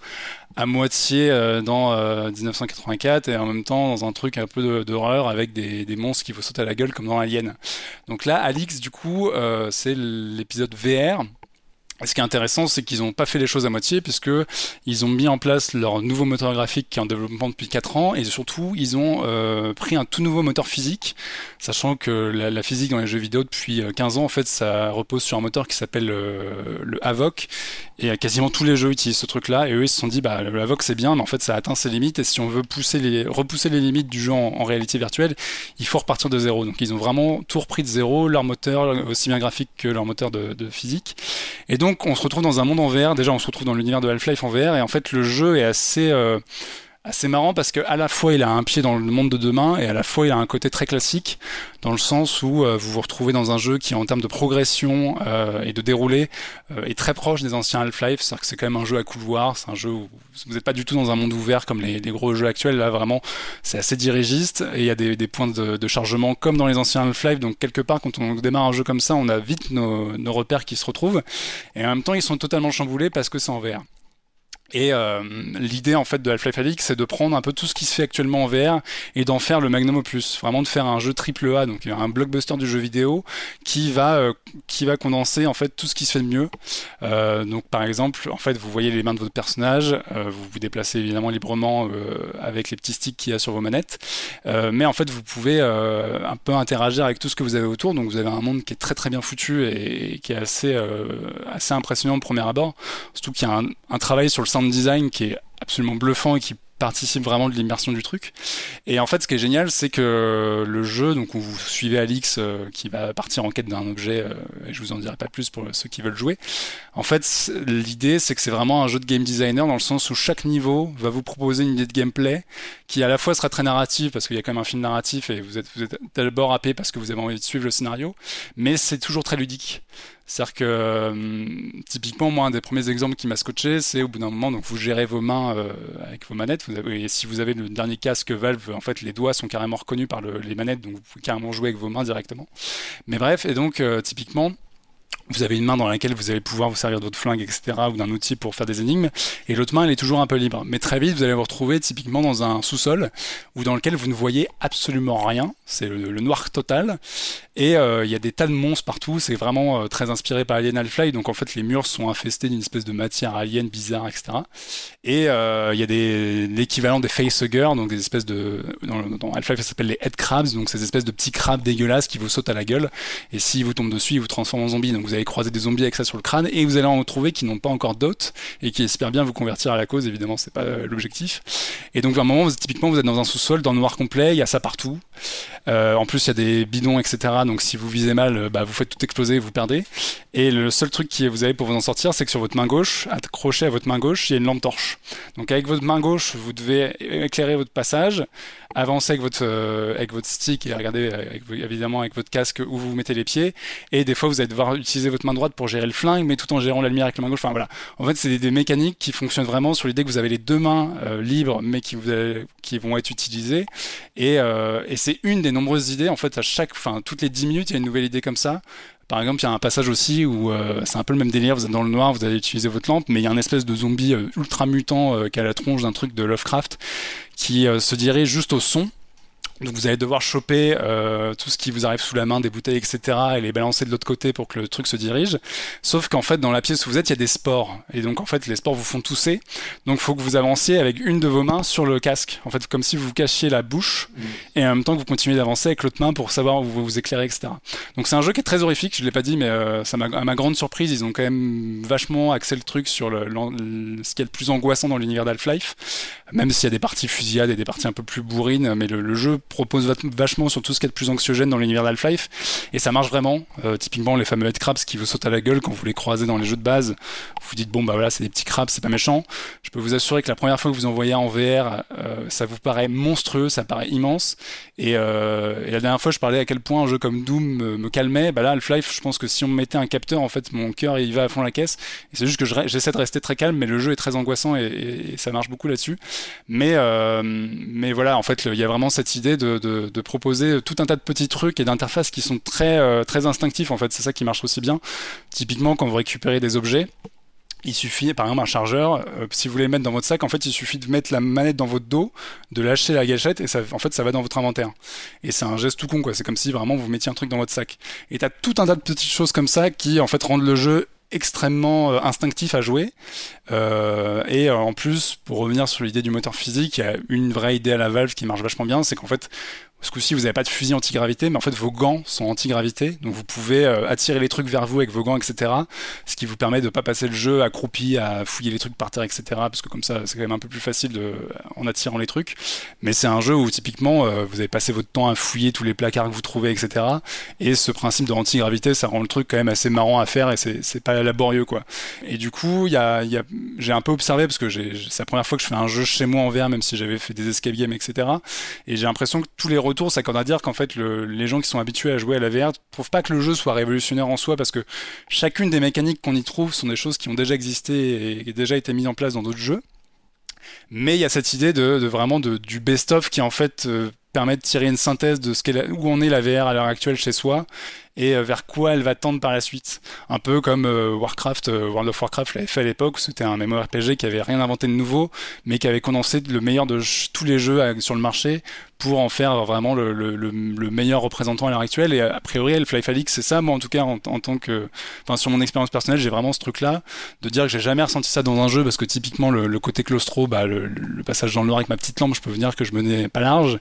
à moitié dans euh, 1984 et en même temps dans un truc un peu d'horreur avec des, des, monstres qui vous sautent à la gueule comme dans Alien. Donc là, Alix, du coup, euh, c'est l'épisode VR. Ce qui est intéressant, c'est qu'ils n'ont pas fait les choses à moitié, puisque ils ont mis en place leur nouveau moteur graphique qui est en développement depuis 4 ans, et surtout, ils ont euh, pris un tout nouveau moteur physique, sachant que la, physique dans les jeux vidéo depuis 15 ans, en fait, ça repose sur un moteur qui s'appelle euh, le Avoc, et quasiment tous les jeux utilisent ce truc-là, et eux, ils se sont dit, bah, le Avoc c'est bien, mais en fait, ça atteint ses limites, et si on veut repousser les limites du jeu en, en réalité virtuelle, il faut repartir de zéro. Donc, ils ont vraiment tout repris de zéro, leur moteur, aussi bien graphique que leur moteur de, de physique. Et donc, on se retrouve dans un monde en VR. Déjà, on se retrouve dans l'univers de Half-Life en VR, et en fait, le jeu est assez euh, assez marrant parce que à la fois il a un pied dans le monde de demain et à la fois il a un côté très classique dans le sens où euh, vous vous retrouvez dans un jeu qui en termes de progression euh, et de déroulé euh, est très proche des anciens Half-Life, c'est-à-dire que c'est quand même un jeu à couloir, c'est un jeu où vous n'êtes pas du tout dans un monde ouvert comme les, gros jeux actuels, là vraiment c'est assez dirigiste et il y a des, points de, de, chargement comme dans les anciens Half-Life, donc quelque part quand on démarre un jeu comme ça on a vite nos, nos repères qui se retrouvent. Et en même temps ils sont totalement chamboulés parce que c'est en VR. Et euh, l'idée en fait de Half-Life Alyx, c'est de prendre un peu tout ce qui se fait actuellement en VR et d'en faire le magnum opus, vraiment de faire un jeu triple A, donc un blockbuster du jeu vidéo qui va euh, qui va condenser en fait tout ce qui se fait de mieux. Euh, donc par exemple, en fait, vous voyez les mains de votre personnage, euh, vous vous déplacez évidemment librement euh, avec les petits sticks qu'il y a sur vos manettes, euh, mais en fait vous pouvez un peu interagir avec tout ce que vous avez autour. Donc vous avez un monde qui est très très bien foutu et, qui est assez assez impressionnant de premier abord, surtout qu'il y a un travail sur le sound design qui est absolument bluffant et qui participe vraiment de l'immersion du truc. Et en fait, ce qui est génial, c'est que le jeu, donc où vous suivez Alix euh, qui va partir en quête d'un objet, euh, et je vous en dirai pas plus pour ceux qui veulent jouer. En fait, l'idée, c'est que c'est vraiment un jeu de game designer dans le sens où chaque niveau va vous proposer une idée de gameplay qui à la fois sera très narrative parce qu'il y a quand même un film narratif et vous êtes, vous êtes d'abord happé parce que vous avez envie de suivre le scénario, mais c'est toujours très ludique. C'est-à-dire que euh, typiquement, moi, un des premiers exemples qui m'a scotché, c'est au bout d'un moment, donc vous gérez vos mains euh, avec vos manettes. Et si vous avez le dernier casque Valve, en fait, les doigts sont carrément reconnus par le, les manettes, donc vous pouvez carrément jouer avec vos mains directement. Mais bref, et donc euh, typiquement, vous avez une main dans laquelle vous allez pouvoir vous servir de votre flingue, etc., ou d'un outil pour faire des énigmes, et l'autre main, elle est toujours un peu libre. Mais très vite, vous allez vous retrouver typiquement dans un sous-sol, ou dans lequel vous ne voyez absolument rien, c'est le, noir total, et euh, il y a des tas de monstres partout, c'est vraiment euh, très inspiré par Alien Half-Life, donc en fait les murs sont infestés d'une espèce de matière alien bizarre, etc. Et euh, il y a l'équivalent des facehuggers, donc des espèces de... Dans, dans Half-Life, ça s'appelle les head crabs, donc ces espèces de petits crabes dégueulasses qui vous sautent à la gueule, et si vous tombent dessus, ils vous transforment en zombie, donc vous allez croiser des zombies avec ça sur le crâne, et vous allez en trouver qui n'ont pas encore d'hôtes, et qui espèrent bien vous convertir à la cause, évidemment, c'est pas l'objectif. Et donc à un moment, vous, typiquement, vous êtes dans un sous-sol, dans le noir complet, il y a ça partout. Euh, en plus, il y a des bidons, etc. Donc si vous visez mal, bah, vous faites tout exploser, vous perdez. Et le seul truc que vous avez pour vous en sortir, c'est que sur votre main gauche, accroché à votre main gauche, il y a une lampe torche. Donc avec votre main gauche, vous devez éclairer votre passage, avancer avec votre euh, avec votre stick et regarder évidemment avec votre casque où vous mettez les pieds. Et des fois, vous allez devoir utiliser votre main droite pour gérer le flingue, mais tout en gérant la lumière avec la main gauche. Enfin voilà. En fait, c'est des, mécaniques qui fonctionnent vraiment sur l'idée que vous avez les deux mains euh, libres, mais qui vont être utilisées. Et, euh, et c'est une des nombreuses idées. En fait, à chaque, enfin toutes les 10 minutes, il y a une nouvelle idée comme ça. Par exemple, il y a un passage aussi où euh, c'est un peu le même délire, vous êtes dans le noir, vous allez utiliser votre lampe, mais il y a un espèce de zombie euh, ultra mutant euh, qui a la tronche d'un truc de Lovecraft qui se dirige juste au son donc vous allez devoir choper euh, tout ce qui vous arrive sous la main, des bouteilles, etc., et les balancer de l'autre côté pour que le truc se dirige. Sauf qu'en fait, dans la pièce où vous êtes, il y a des spores. Et donc en fait, les spores vous font tousser. Donc il faut que vous avanciez avec une de vos mains sur le casque. En fait, comme si vous vous cachiez la bouche, mmh. et en même temps que vous continuez d'avancer avec l'autre main pour savoir où vous vous éclairez, etc. Donc c'est un jeu qui est très horrifique, je l'ai pas dit, mais euh, ça à ma grande surprise, ils ont quand même vachement axé le truc sur le, ce qui est le plus angoissant dans l'univers d'Half-Life. Même s'il y a des parties fusillades et des parties un peu plus bourrines, mais le, le jeu propose vachement sur tout ce qui est de plus anxiogène dans l'univers d'Half-Life. Et ça marche vraiment. Euh, typiquement, les fameux headcrabs qui vous sautent à la gueule quand vous les croisez dans les jeux de base. Vous vous dites, bon, bah voilà, c'est des petits crabes, c'est pas méchant. Je peux vous assurer que la première fois que vous en voyez en VR, euh, ça vous paraît monstrueux, ça paraît immense. Et, euh, et, la dernière fois, je parlais à quel point un jeu comme Doom me, calmait. Bah là, Half-Life, je pense que si on me mettait un capteur, en fait, mon cœur, il va à fond la caisse. Et c'est juste que j'essaie de rester très calme, mais le jeu est très angoissant et, et, ça marche beaucoup là-dessus. Mais, mais voilà, en fait, il y a vraiment cette idée de, proposer tout un tas de petits trucs et d'interfaces qui sont très, euh, très instinctifs en fait. C'est ça qui marche aussi bien. Typiquement, quand vous récupérez des objets, il suffit, par exemple, un chargeur, euh, si vous voulez mettre dans votre sac, en fait, il suffit de mettre la manette dans votre dos, de lâcher la gâchette, et ça, en fait, ça va dans votre inventaire. Et c'est un geste tout con, quoi. C'est comme si vraiment vous mettiez un truc dans votre sac. Et t'as tout un tas de petites choses comme ça qui, en fait, rendent le jeu extrêmement euh, instinctif à jouer. Euh, et en plus, pour revenir sur l'idée du moteur physique, il y a une vraie idée à la Valve qui marche vachement bien, c'est qu'en fait, ce coup-ci, vous n'avez pas de fusil anti-gravité, mais en fait, vos gants sont anti-gravité. Donc, vous pouvez euh, attirer les trucs vers vous avec vos gants, etc. Ce qui vous permet de pas passer le jeu accroupi à fouiller les trucs par terre, etc. Parce que comme ça, c'est quand même un peu plus facile en attirant les trucs. Mais c'est un jeu où, typiquement, euh, vous avez passé votre temps à fouiller tous les placards que vous trouvez, etc. Et ce principe de anti-gravité, ça rend le truc quand même assez marrant à faire et c'est pas laborieux, quoi. Et du coup, j'ai un peu observé, parce que c'est la première fois que je fais un jeu chez moi en VR, même si j'avais fait des escape games, etc. Et j'ai l'impression que tous les retour, ça à dire qu'en fait, les gens qui sont habitués à jouer à la VR trouvent pas que le jeu soit révolutionnaire en soi parce que chacune des mécaniques qu'on y trouve sont des choses qui ont déjà existé et, déjà été mises en place dans d'autres jeux. Mais il y a cette idée de, vraiment du best-of qui en fait euh, permet de tirer une synthèse de ce qu'est où on est la VR à l'heure actuelle chez soi et euh, vers quoi elle va tendre par la suite. Un peu comme euh, Warcraft, euh, World of Warcraft l'avait fait à l'époque, c'était un MMORPG qui avait rien inventé de nouveau, mais qui avait condensé le meilleur de tous les jeux sur le marché pour en faire vraiment le, le, le, meilleur représentant à l'heure actuelle. Et a priori, Half-Life Alix, c'est ça, moi en tout cas, en, en tant que, enfin sur mon expérience personnelle, j'ai vraiment ce truc-là de dire que j'ai jamais ressenti ça dans un jeu parce que typiquement le, côté claustro, bah, le, passage dans le noir avec ma petite lampe, je peux vous dire que je menais pas large.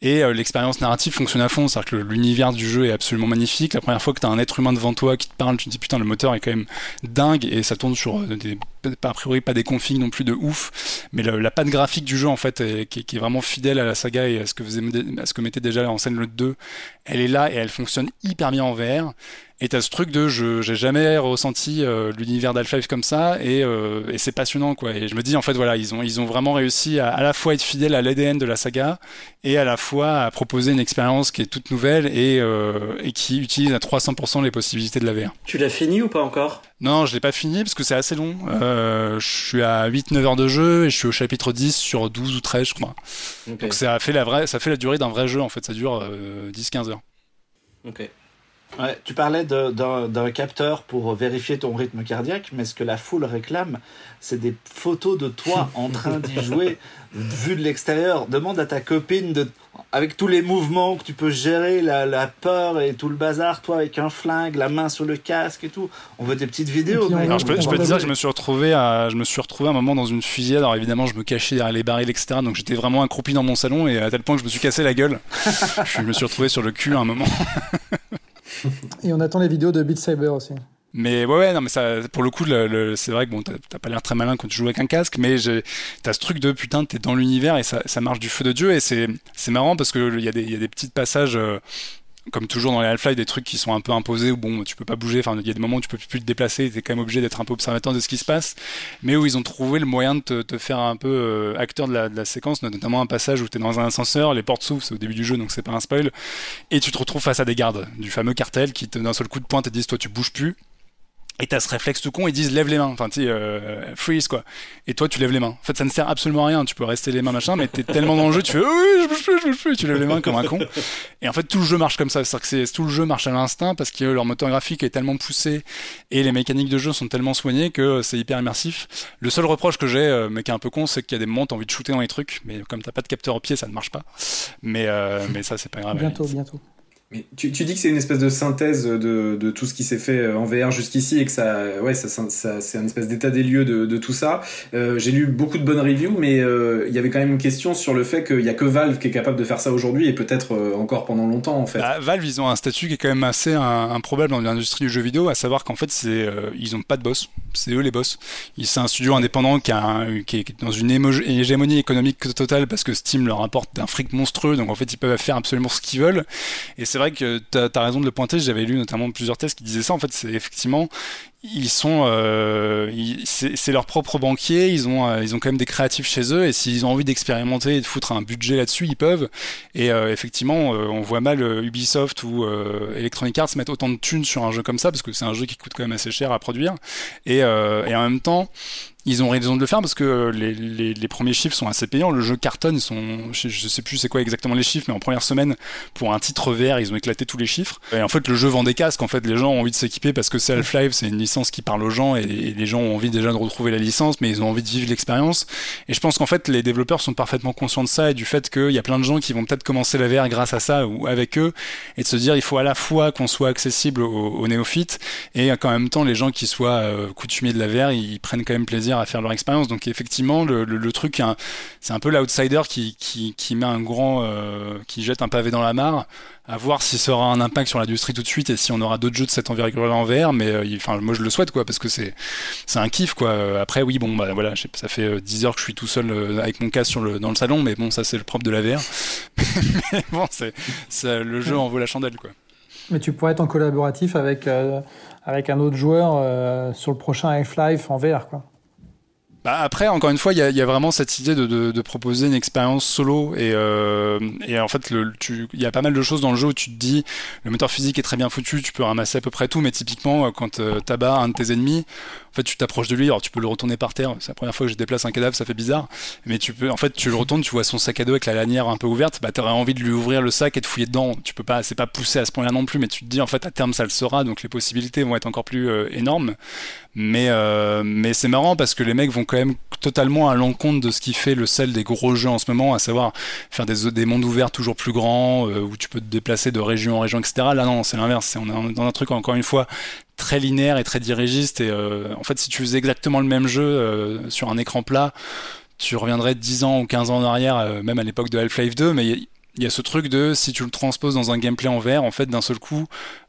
Et l'expérience narrative fonctionne à fond, c'est-à-dire que l'univers du jeu est absolument magnifique la première fois que tu as un être humain devant toi qui te parle, tu te dis putain, le moteur est quand même dingue et ça tourne sur euh, des, a priori pas des configs non plus de ouf, mais la patte graphique du jeu en fait, qui, est vraiment fidèle à la saga et à ce que aimez, à ce que mettait déjà en scène le 2, elle est là et elle fonctionne hyper bien en VR. Et t'as ce truc de je j'ai jamais ressenti euh, l'univers d'Half-Life comme ça et, euh, et c'est passionnant quoi. Et je me dis en fait voilà ils ont ils ont vraiment réussi à à la fois être fidèles à l'ADN de la saga et à la fois à proposer une expérience qui est toute nouvelle et euh, et qui utilise à 300% les possibilités de la VR. Tu l'as fini ou pas encore? Non, je l'ai pas fini parce que c'est assez long. je suis à 8-9 heures de jeu et je suis au chapitre 10 sur 12 ou 13 je crois. Donc ça fait la vraie ça fait la durée d'un vrai jeu en fait. Ça dure 10-15 heures. Ok. Ouais, tu parlais d'un capteur pour vérifier ton rythme cardiaque, mais ce que la foule réclame, c'est des photos de toi en train d'y jouer, vu de l'extérieur. Demande à ta copine de, avec tous les mouvements que tu peux gérer, la, la, peur et tout le bazar, toi avec un flingue, la main sur le casque et tout. On veut des petites vidéos. Alors je peux, je peux te dire que je me suis retrouvé à, je me suis retrouvé un moment dans une fusillade. Alors évidemment, je me cachais derrière les barils, etc. Donc j'étais vraiment accroupi dans mon salon et à tel point que je me suis cassé la gueule. je me suis retrouvé sur le cul à un moment. Et on attend les vidéos de Beat Saber aussi. Mais ouais, ouais, non, mais ça, pour le coup, le, c'est vrai que bon, t'as pas l'air très malin quand tu joues avec un casque, mais t'as ce truc de putain, t'es dans l'univers et ça, marche du feu de Dieu et c'est, marrant parce que il y a des, y a des petits passages. Euh, comme toujours dans les Half-Life, des trucs qui sont un peu imposés où bon, tu peux pas bouger. Enfin, il y a des moments où tu peux plus te déplacer. T'es quand même obligé d'être un peu observateur de ce qui se passe. Mais où ils ont trouvé le moyen de te, faire un peu euh, acteur de la, séquence, notamment un passage où t'es dans un ascenseur, les portes s'ouvrent, c'est au début du jeu, donc c'est pas un spoil, et tu te retrouves face à des gardes du fameux cartel qui d'un seul coup de pointe te disent toi tu bouges plus et t'as ce réflexe tout con, ils disent lève les mains, enfin tu euh, freeze quoi. Et toi tu lèves les mains. En fait ça ne sert absolument à rien, tu peux rester les mains machin, mais t'es tellement dans le jeu, tu fais oui je bouge plus, je bouge plus, tu lèves les mains comme un con. Et en fait tout le jeu marche comme ça, c'est-à-dire que tout le jeu marche à l'instinct parce que leur moteur graphique est tellement poussé et les mécaniques de jeu sont tellement soignées que c'est hyper immersif. Le seul reproche que j'ai, euh, mais qui est un peu con, c'est qu'il y a des moments t'as envie de shooter dans les trucs, mais comme t'as pas de capteur au pied ça ne marche pas. Mais, euh, mais ça c'est pas grave. Bientôt, bientôt tu, dis que c'est une espèce de synthèse de, tout ce qui s'est fait euh, en VR jusqu'ici et que ça, ouais, c'est une espèce d'état des lieux de, tout ça. Euh, J'ai lu beaucoup de bonnes reviews, mais euh, il y avait quand même une question sur le fait qu'il n'y a que Valve qui est capable de faire ça aujourd'hui et peut-être encore pendant longtemps en fait. Bah, Valve, ils ont un statut qui est quand même assez improbable dans l'industrie du jeu vidéo, à savoir qu'en fait, ils ont pas de boss, c'est eux les boss. C'est un studio indépendant qui, est dans une hégémonie économique totale parce que Steam leur apporte un fric monstrueux, donc en fait, ils peuvent faire absolument ce qu'ils veulent. Et c'est vrai que tu as, raison de le pointer. J'avais lu notamment plusieurs tests qui disaient ça. En fait, c'est effectivement ils sont, euh, c'est leur propre banquier. Ils ont, euh, ils ont quand même des créatifs chez eux. Et s'ils ont envie d'expérimenter et de foutre un budget là-dessus, ils peuvent. Et euh, effectivement, on voit mal Ubisoft ou Electronic Arts mettre autant de thunes sur un jeu comme ça parce que c'est un jeu qui coûte quand même assez cher à produire. Et, en même temps, ils ont raison de le faire parce que les, premiers chiffres sont assez payants. Le jeu cartonne, je, je sais plus c'est quoi exactement les chiffres, mais en première semaine, pour un titre vert, ils ont éclaté tous les chiffres. Et en fait, le jeu vend des casques. En fait, les gens ont envie de s'équiper parce que c'est Half-Life, c'est une licence qui parle aux gens et, les gens ont envie déjà de retrouver la licence, mais ils ont envie de vivre l'expérience. Et je pense qu'en fait, les développeurs sont parfaitement conscients de ça et du fait qu'il y a plein de gens qui vont peut-être commencer la VR grâce à ça ou avec eux et de se dire il faut à la fois qu'on soit accessible aux, néophytes et qu'en même temps les gens qui soient euh, coutumiers de la VR, ils prennent quand même plaisir à faire leur expérience. Donc effectivement, le, truc, c'est un peu l'outsider qui, met un grand, euh, qui jette un pavé dans la mare à voir si ça aura un impact sur l'industrie tout de suite et si on aura d'autres jeux de cette envergure en VR mais euh, enfin moi je le souhaite quoi parce que c'est c'est un kiff quoi. Après oui bon bah voilà ça fait 10 euh, heures que je suis tout seul euh, avec mon casque sur le dans le salon mais bon ça c'est le propre de la VR mais bon c'est le jeu en vaut la chandelle quoi. Mais tu pourrais être en collaboratif avec avec un autre joueur sur le prochain Half-Life en VR quoi bah après, encore une fois, il y a, y a, vraiment cette idée de, proposer une expérience solo et, euh, en fait, il y a pas mal de choses dans le jeu où tu te dis le moteur physique est très bien foutu, tu peux ramasser à peu près tout, mais typiquement quand euh, t'abats un de tes ennemis, en fait, tu t'approches de lui, alors tu peux le retourner par terre. C'est la première fois que je déplace un cadavre, ça fait bizarre, mais tu peux, en fait, tu le retournes, tu vois son sac à dos avec la lanière un peu ouverte, bah t'aurais envie de lui ouvrir le sac et de fouiller dedans. Tu peux pas, c'est pas poussé à ce point-là non plus, mais tu te dis en fait à terme ça le sera, donc les possibilités vont être encore plus euh, énormes. Mais euh, mais c'est marrant parce que les mecs vont quand même totalement à l'encontre de ce qui fait le sel des gros jeux en ce moment, à savoir faire des, des mondes ouverts toujours plus grands euh, où tu peux te déplacer de région en région, etc. Là non, c'est l'inverse. On est dans un truc encore une fois très linéaire et très dirigiste. Et euh, en fait, si tu faisais exactement le même jeu sur un écran plat, tu reviendrais 10 ans ou 15 ans en arrière, même à l'époque de Half-Life 2, mais il y a ce truc de si tu le transposes dans un gameplay en VR, en fait, d'un seul coup,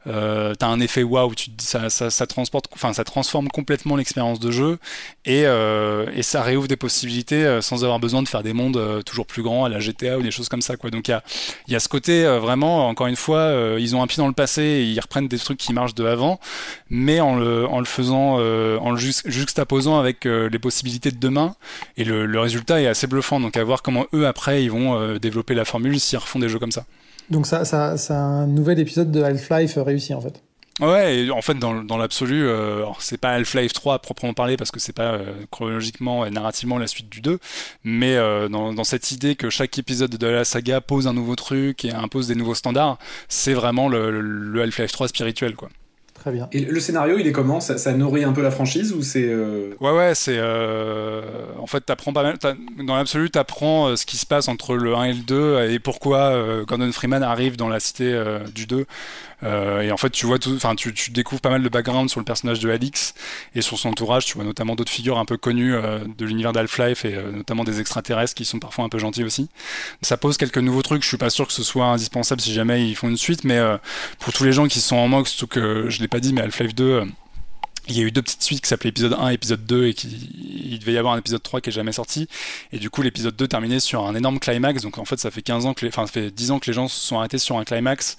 euh, t'as un effet waouh, ça, transporte, enfin, ça transforme complètement l'expérience de jeu et, euh, et ça réouvre des possibilités euh, sans avoir besoin de faire des mondes euh, toujours plus grands à la GTA ou des choses comme ça, quoi. Donc il y a, y a ce côté vraiment, encore une fois, ils ont un pied dans le passé et ils reprennent des trucs qui marchent de avant, mais en le, en le faisant, en le juxtaposant avec les possibilités de demain et le, le, résultat est assez bluffant. Donc à voir comment eux après ils vont développer la formule si refont des jeux comme ça. Donc ça, ça, c'est un nouvel épisode de Half-Life réussi en fait. Ouais, et en fait, dans, dans l'absolu, euh, c'est pas Half-Life 3 à proprement parler parce que c'est pas euh, chronologiquement et narrativement la suite du 2, mais euh, dans, dans, cette idée que chaque épisode de la saga pose un nouveau truc et impose des nouveaux standards, c'est vraiment le, le Half-Life 3 spirituel, quoi. Très bien. Et le scénario, il est comment? Ça, ça, nourrit un peu la franchise ou c'est euh... Ouais, ouais, c'est euh, en fait, t'apprends pas mal. Dans l'absolu, t'apprends euh, ce qui se passe entre le 1 et le 2 et pourquoi euh, Gordon Freeman arrive dans la cité euh, du 2. Euh, et en fait, tu vois enfin, tu, tu, découvres pas mal de background sur le personnage de Alix et sur son entourage. Tu vois notamment d'autres figures un peu connues euh, de l'univers d'Half-Life et euh, notamment des extraterrestres qui sont parfois un peu gentils aussi. Ça pose quelques nouveaux trucs. Je suis pas sûr que ce soit indispensable si jamais ils font une suite, mais pour tous les gens qui sont en manque, surtout que je l'ai pas dit, mais Half-Life 2 il y a eu deux petites suites qui s'appelaient épisode 1 et épisode 2 et qui il devait y avoir un épisode 3 qui est jamais sorti. Et du coup l'épisode 2 terminait sur un énorme climax. Donc en fait ça fait 15 ans que les, enfin ça fait 10 ans que les gens se sont arrêtés sur un climax.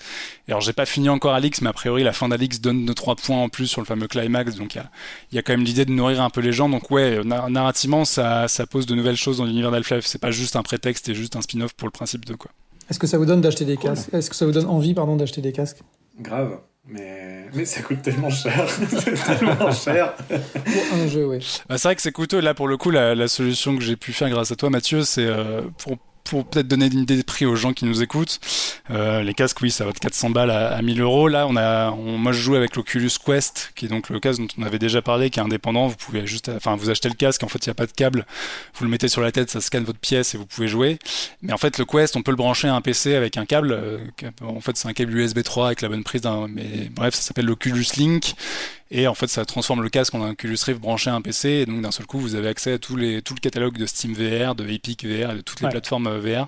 Et alors j'ai pas fini encore Alix mais a priori la fin d'Alix donne 2 3 points en plus sur le fameux climax. Donc il y a, y a quand même l'idée de nourrir un peu les gens. Donc ouais narrativement ça, ça pose de nouvelles choses dans l'univers d'Half-Life. C'est pas juste un prétexte et juste un spin-off pour le principe de quoi. Est-ce que ça vous donne d'acheter des cool. casques? Est-ce que ça vous donne envie pardon d'acheter des casques? Grave mais, mais ça coûte tellement cher. tellement cher. Pour un jeu, oui. Bah, c'est vrai que c'est coûteux. Là, pour le coup, la, la solution que j'ai pu faire grâce à toi, Mathieu, c'est euh, pour pour peut-être donner une idée des prix aux gens qui nous écoutent, euh, les casques, oui, ça va de 400 balles à, à 1000 euros. Là, on a, on, moi, je joue avec l'Oculus Quest, qui est donc le casque dont on avait déjà parlé, qui est indépendant. Vous pouvez juste, enfin, vous achetez le casque, en fait, il n'y a pas de câble. Vous le mettez sur la tête, ça scanne votre pièce et vous pouvez jouer. Mais en fait, le Quest, on peut le brancher à un PC avec un câble. Euh, en fait, c'est un câble USB 3 avec la bonne prise d'un, mais bref, ça s'appelle l'Oculus Link. Et en fait, ça transforme le casque en un Oculus Rift branché à un PC. Et donc, d'un seul coup, vous avez accès à tous les, tout le catalogue de Steam VR, de Epic VR, de toutes les ouais. plateformes VR.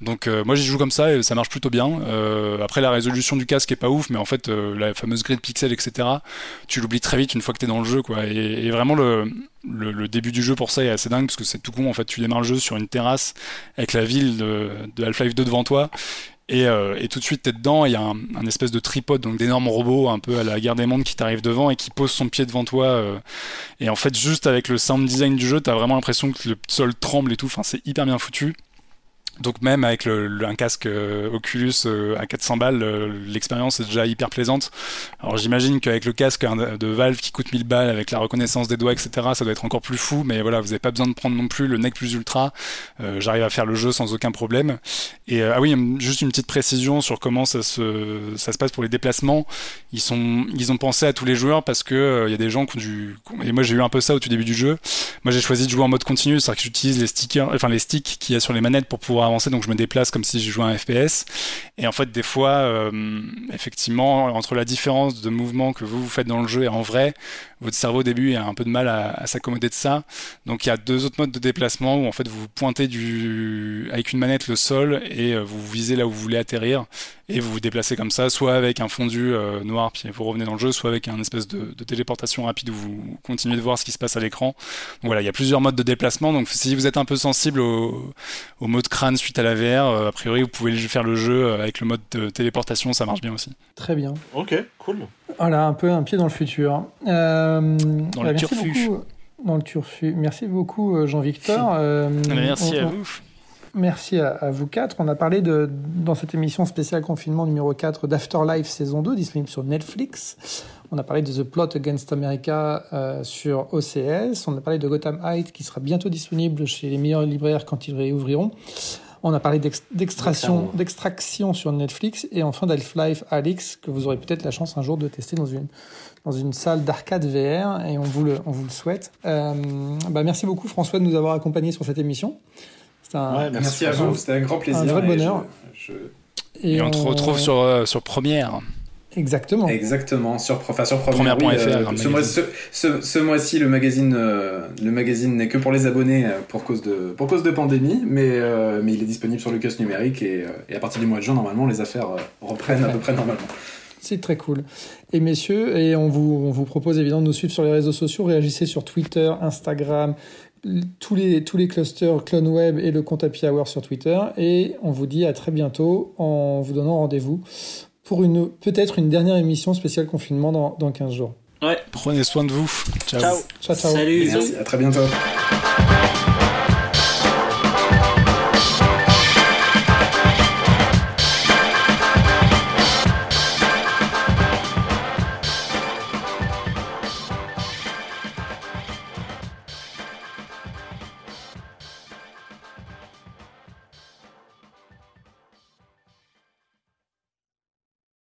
Donc, euh, moi, j'y joue comme ça et ça marche plutôt bien. Euh, après, la résolution du casque est pas ouf, mais en fait, euh, la fameuse grille de pixels, etc., tu l'oublies très vite une fois que t'es dans le jeu, quoi. Et, et vraiment, le, le, le, début du jeu pour ça est assez dingue parce que c'est tout con. En fait, tu démarres le jeu sur une terrasse avec la ville de, de Half-Life 2 devant toi et, euh, et, tout de suite, t'es dedans, il y a un, un, espèce de tripode, donc d'énormes robots un peu à la guerre des mondes qui t'arrive devant et qui pose son pied devant toi. Euh, et en fait, juste avec le sound design du jeu, t'as vraiment l'impression que le sol tremble et tout. Enfin, c'est hyper bien foutu. Donc même avec un casque euh, Oculus euh, à 400 balles, euh, l'expérience est déjà hyper plaisante. Alors j'imagine qu'avec le casque de Valve qui coûte 1000 balles, avec la reconnaissance des doigts, etc., ça doit être encore plus fou. Mais voilà, vous n'avez pas besoin de prendre non plus le neck plus ultra. J'arrive à faire le jeu sans aucun problème. Et ah oui, juste une petite précision sur comment ça se, ça se passe pour les déplacements. Ils sont, ils ont pensé à tous les joueurs parce que il y a des gens qui ont du, et moi j'ai eu un peu ça au tout début du jeu. Moi j'ai choisi de jouer en mode continu, c'est-à-dire que j'utilise les stickers, enfin les sticks qu'il y a sur les manettes pour pouvoir donc je me déplace comme si je jouais un FPS. Et en fait, des fois, euh, effectivement, entre la différence de mouvement que vous, vous faites dans le jeu et en vrai, votre cerveau au début a un peu de mal à, s'accommoder de ça. Donc il y a deux autres modes de déplacement où en fait vous pointez du avec une manette le sol et euh, vous visez là où vous voulez atterrir et vous vous déplacez comme ça, soit avec un fondu euh, noir puis vous revenez dans le jeu, soit avec un espèce de, de, téléportation rapide où vous continuez de voir ce qui se passe à l'écran. Donc voilà, il y a plusieurs modes de déplacement. Donc si vous êtes un peu sensible au, au mode crâne suite à la VR, euh, a priori vous pouvez faire le jeu avec le mode de téléportation, ça marche bien aussi. Très bien. Ok, cool. Voilà, un peu un pied dans le futur. Euh, dans le turfu. Beaucoup, dans le turfu. Merci beaucoup, Jean-Victor. Euh, merci on, à vous. Merci à, à, vous quatre. On a parlé de, dans cette émission spéciale confinement numéro 4 d'Afterlife saison 2, disponible sur Netflix. On a parlé de The Plot Against America euh, sur OCS. On a parlé de Gotham Heights qui sera bientôt disponible chez les meilleurs libraires quand ils réouvriront. On a parlé d'extraction, sur Netflix et enfin d'Half-Life Alix que vous aurez peut-être la chance un jour de tester dans une dans une salle d'arcade VR et on vous le on vous le souhaite. Euh, bah merci beaucoup François de nous avoir accompagnés sur cette émission. Un, ouais, merci, merci à vous, c'était un grand plaisir. Un vrai bonheur. Je, je... Et, et, on, on te retrouve sur euh, sur Première. Exactement. Exactement. Sur, enfin, sur première. première. Oui, euh, ce, mois, ce, ce, ce mois-ci, le magazine, euh, le magazine n'est que pour les abonnés euh, pour cause de, pour cause de pandémie, mais, euh, mais il est disponible sur le kiosque numérique et, et, à partir du mois de juin, normalement, les affaires reprennent à peu près normalement. C'est très cool. Et messieurs, et on vous, on vous propose évidemment de nous suivre sur les réseaux sociaux, réagissez sur Twitter, Instagram, tous les, tous les clusters Clone Web et le compte Happy Hour sur Twitter. Et on vous dit à très bientôt en vous donnant rendez-vous pour une peut-être une dernière émission spéciale confinement dans, dans 15 jours. Ouais. Prenez soin de vous. Ciao. Ciao. Ciao, ciao. Salut. Merci. À très bientôt.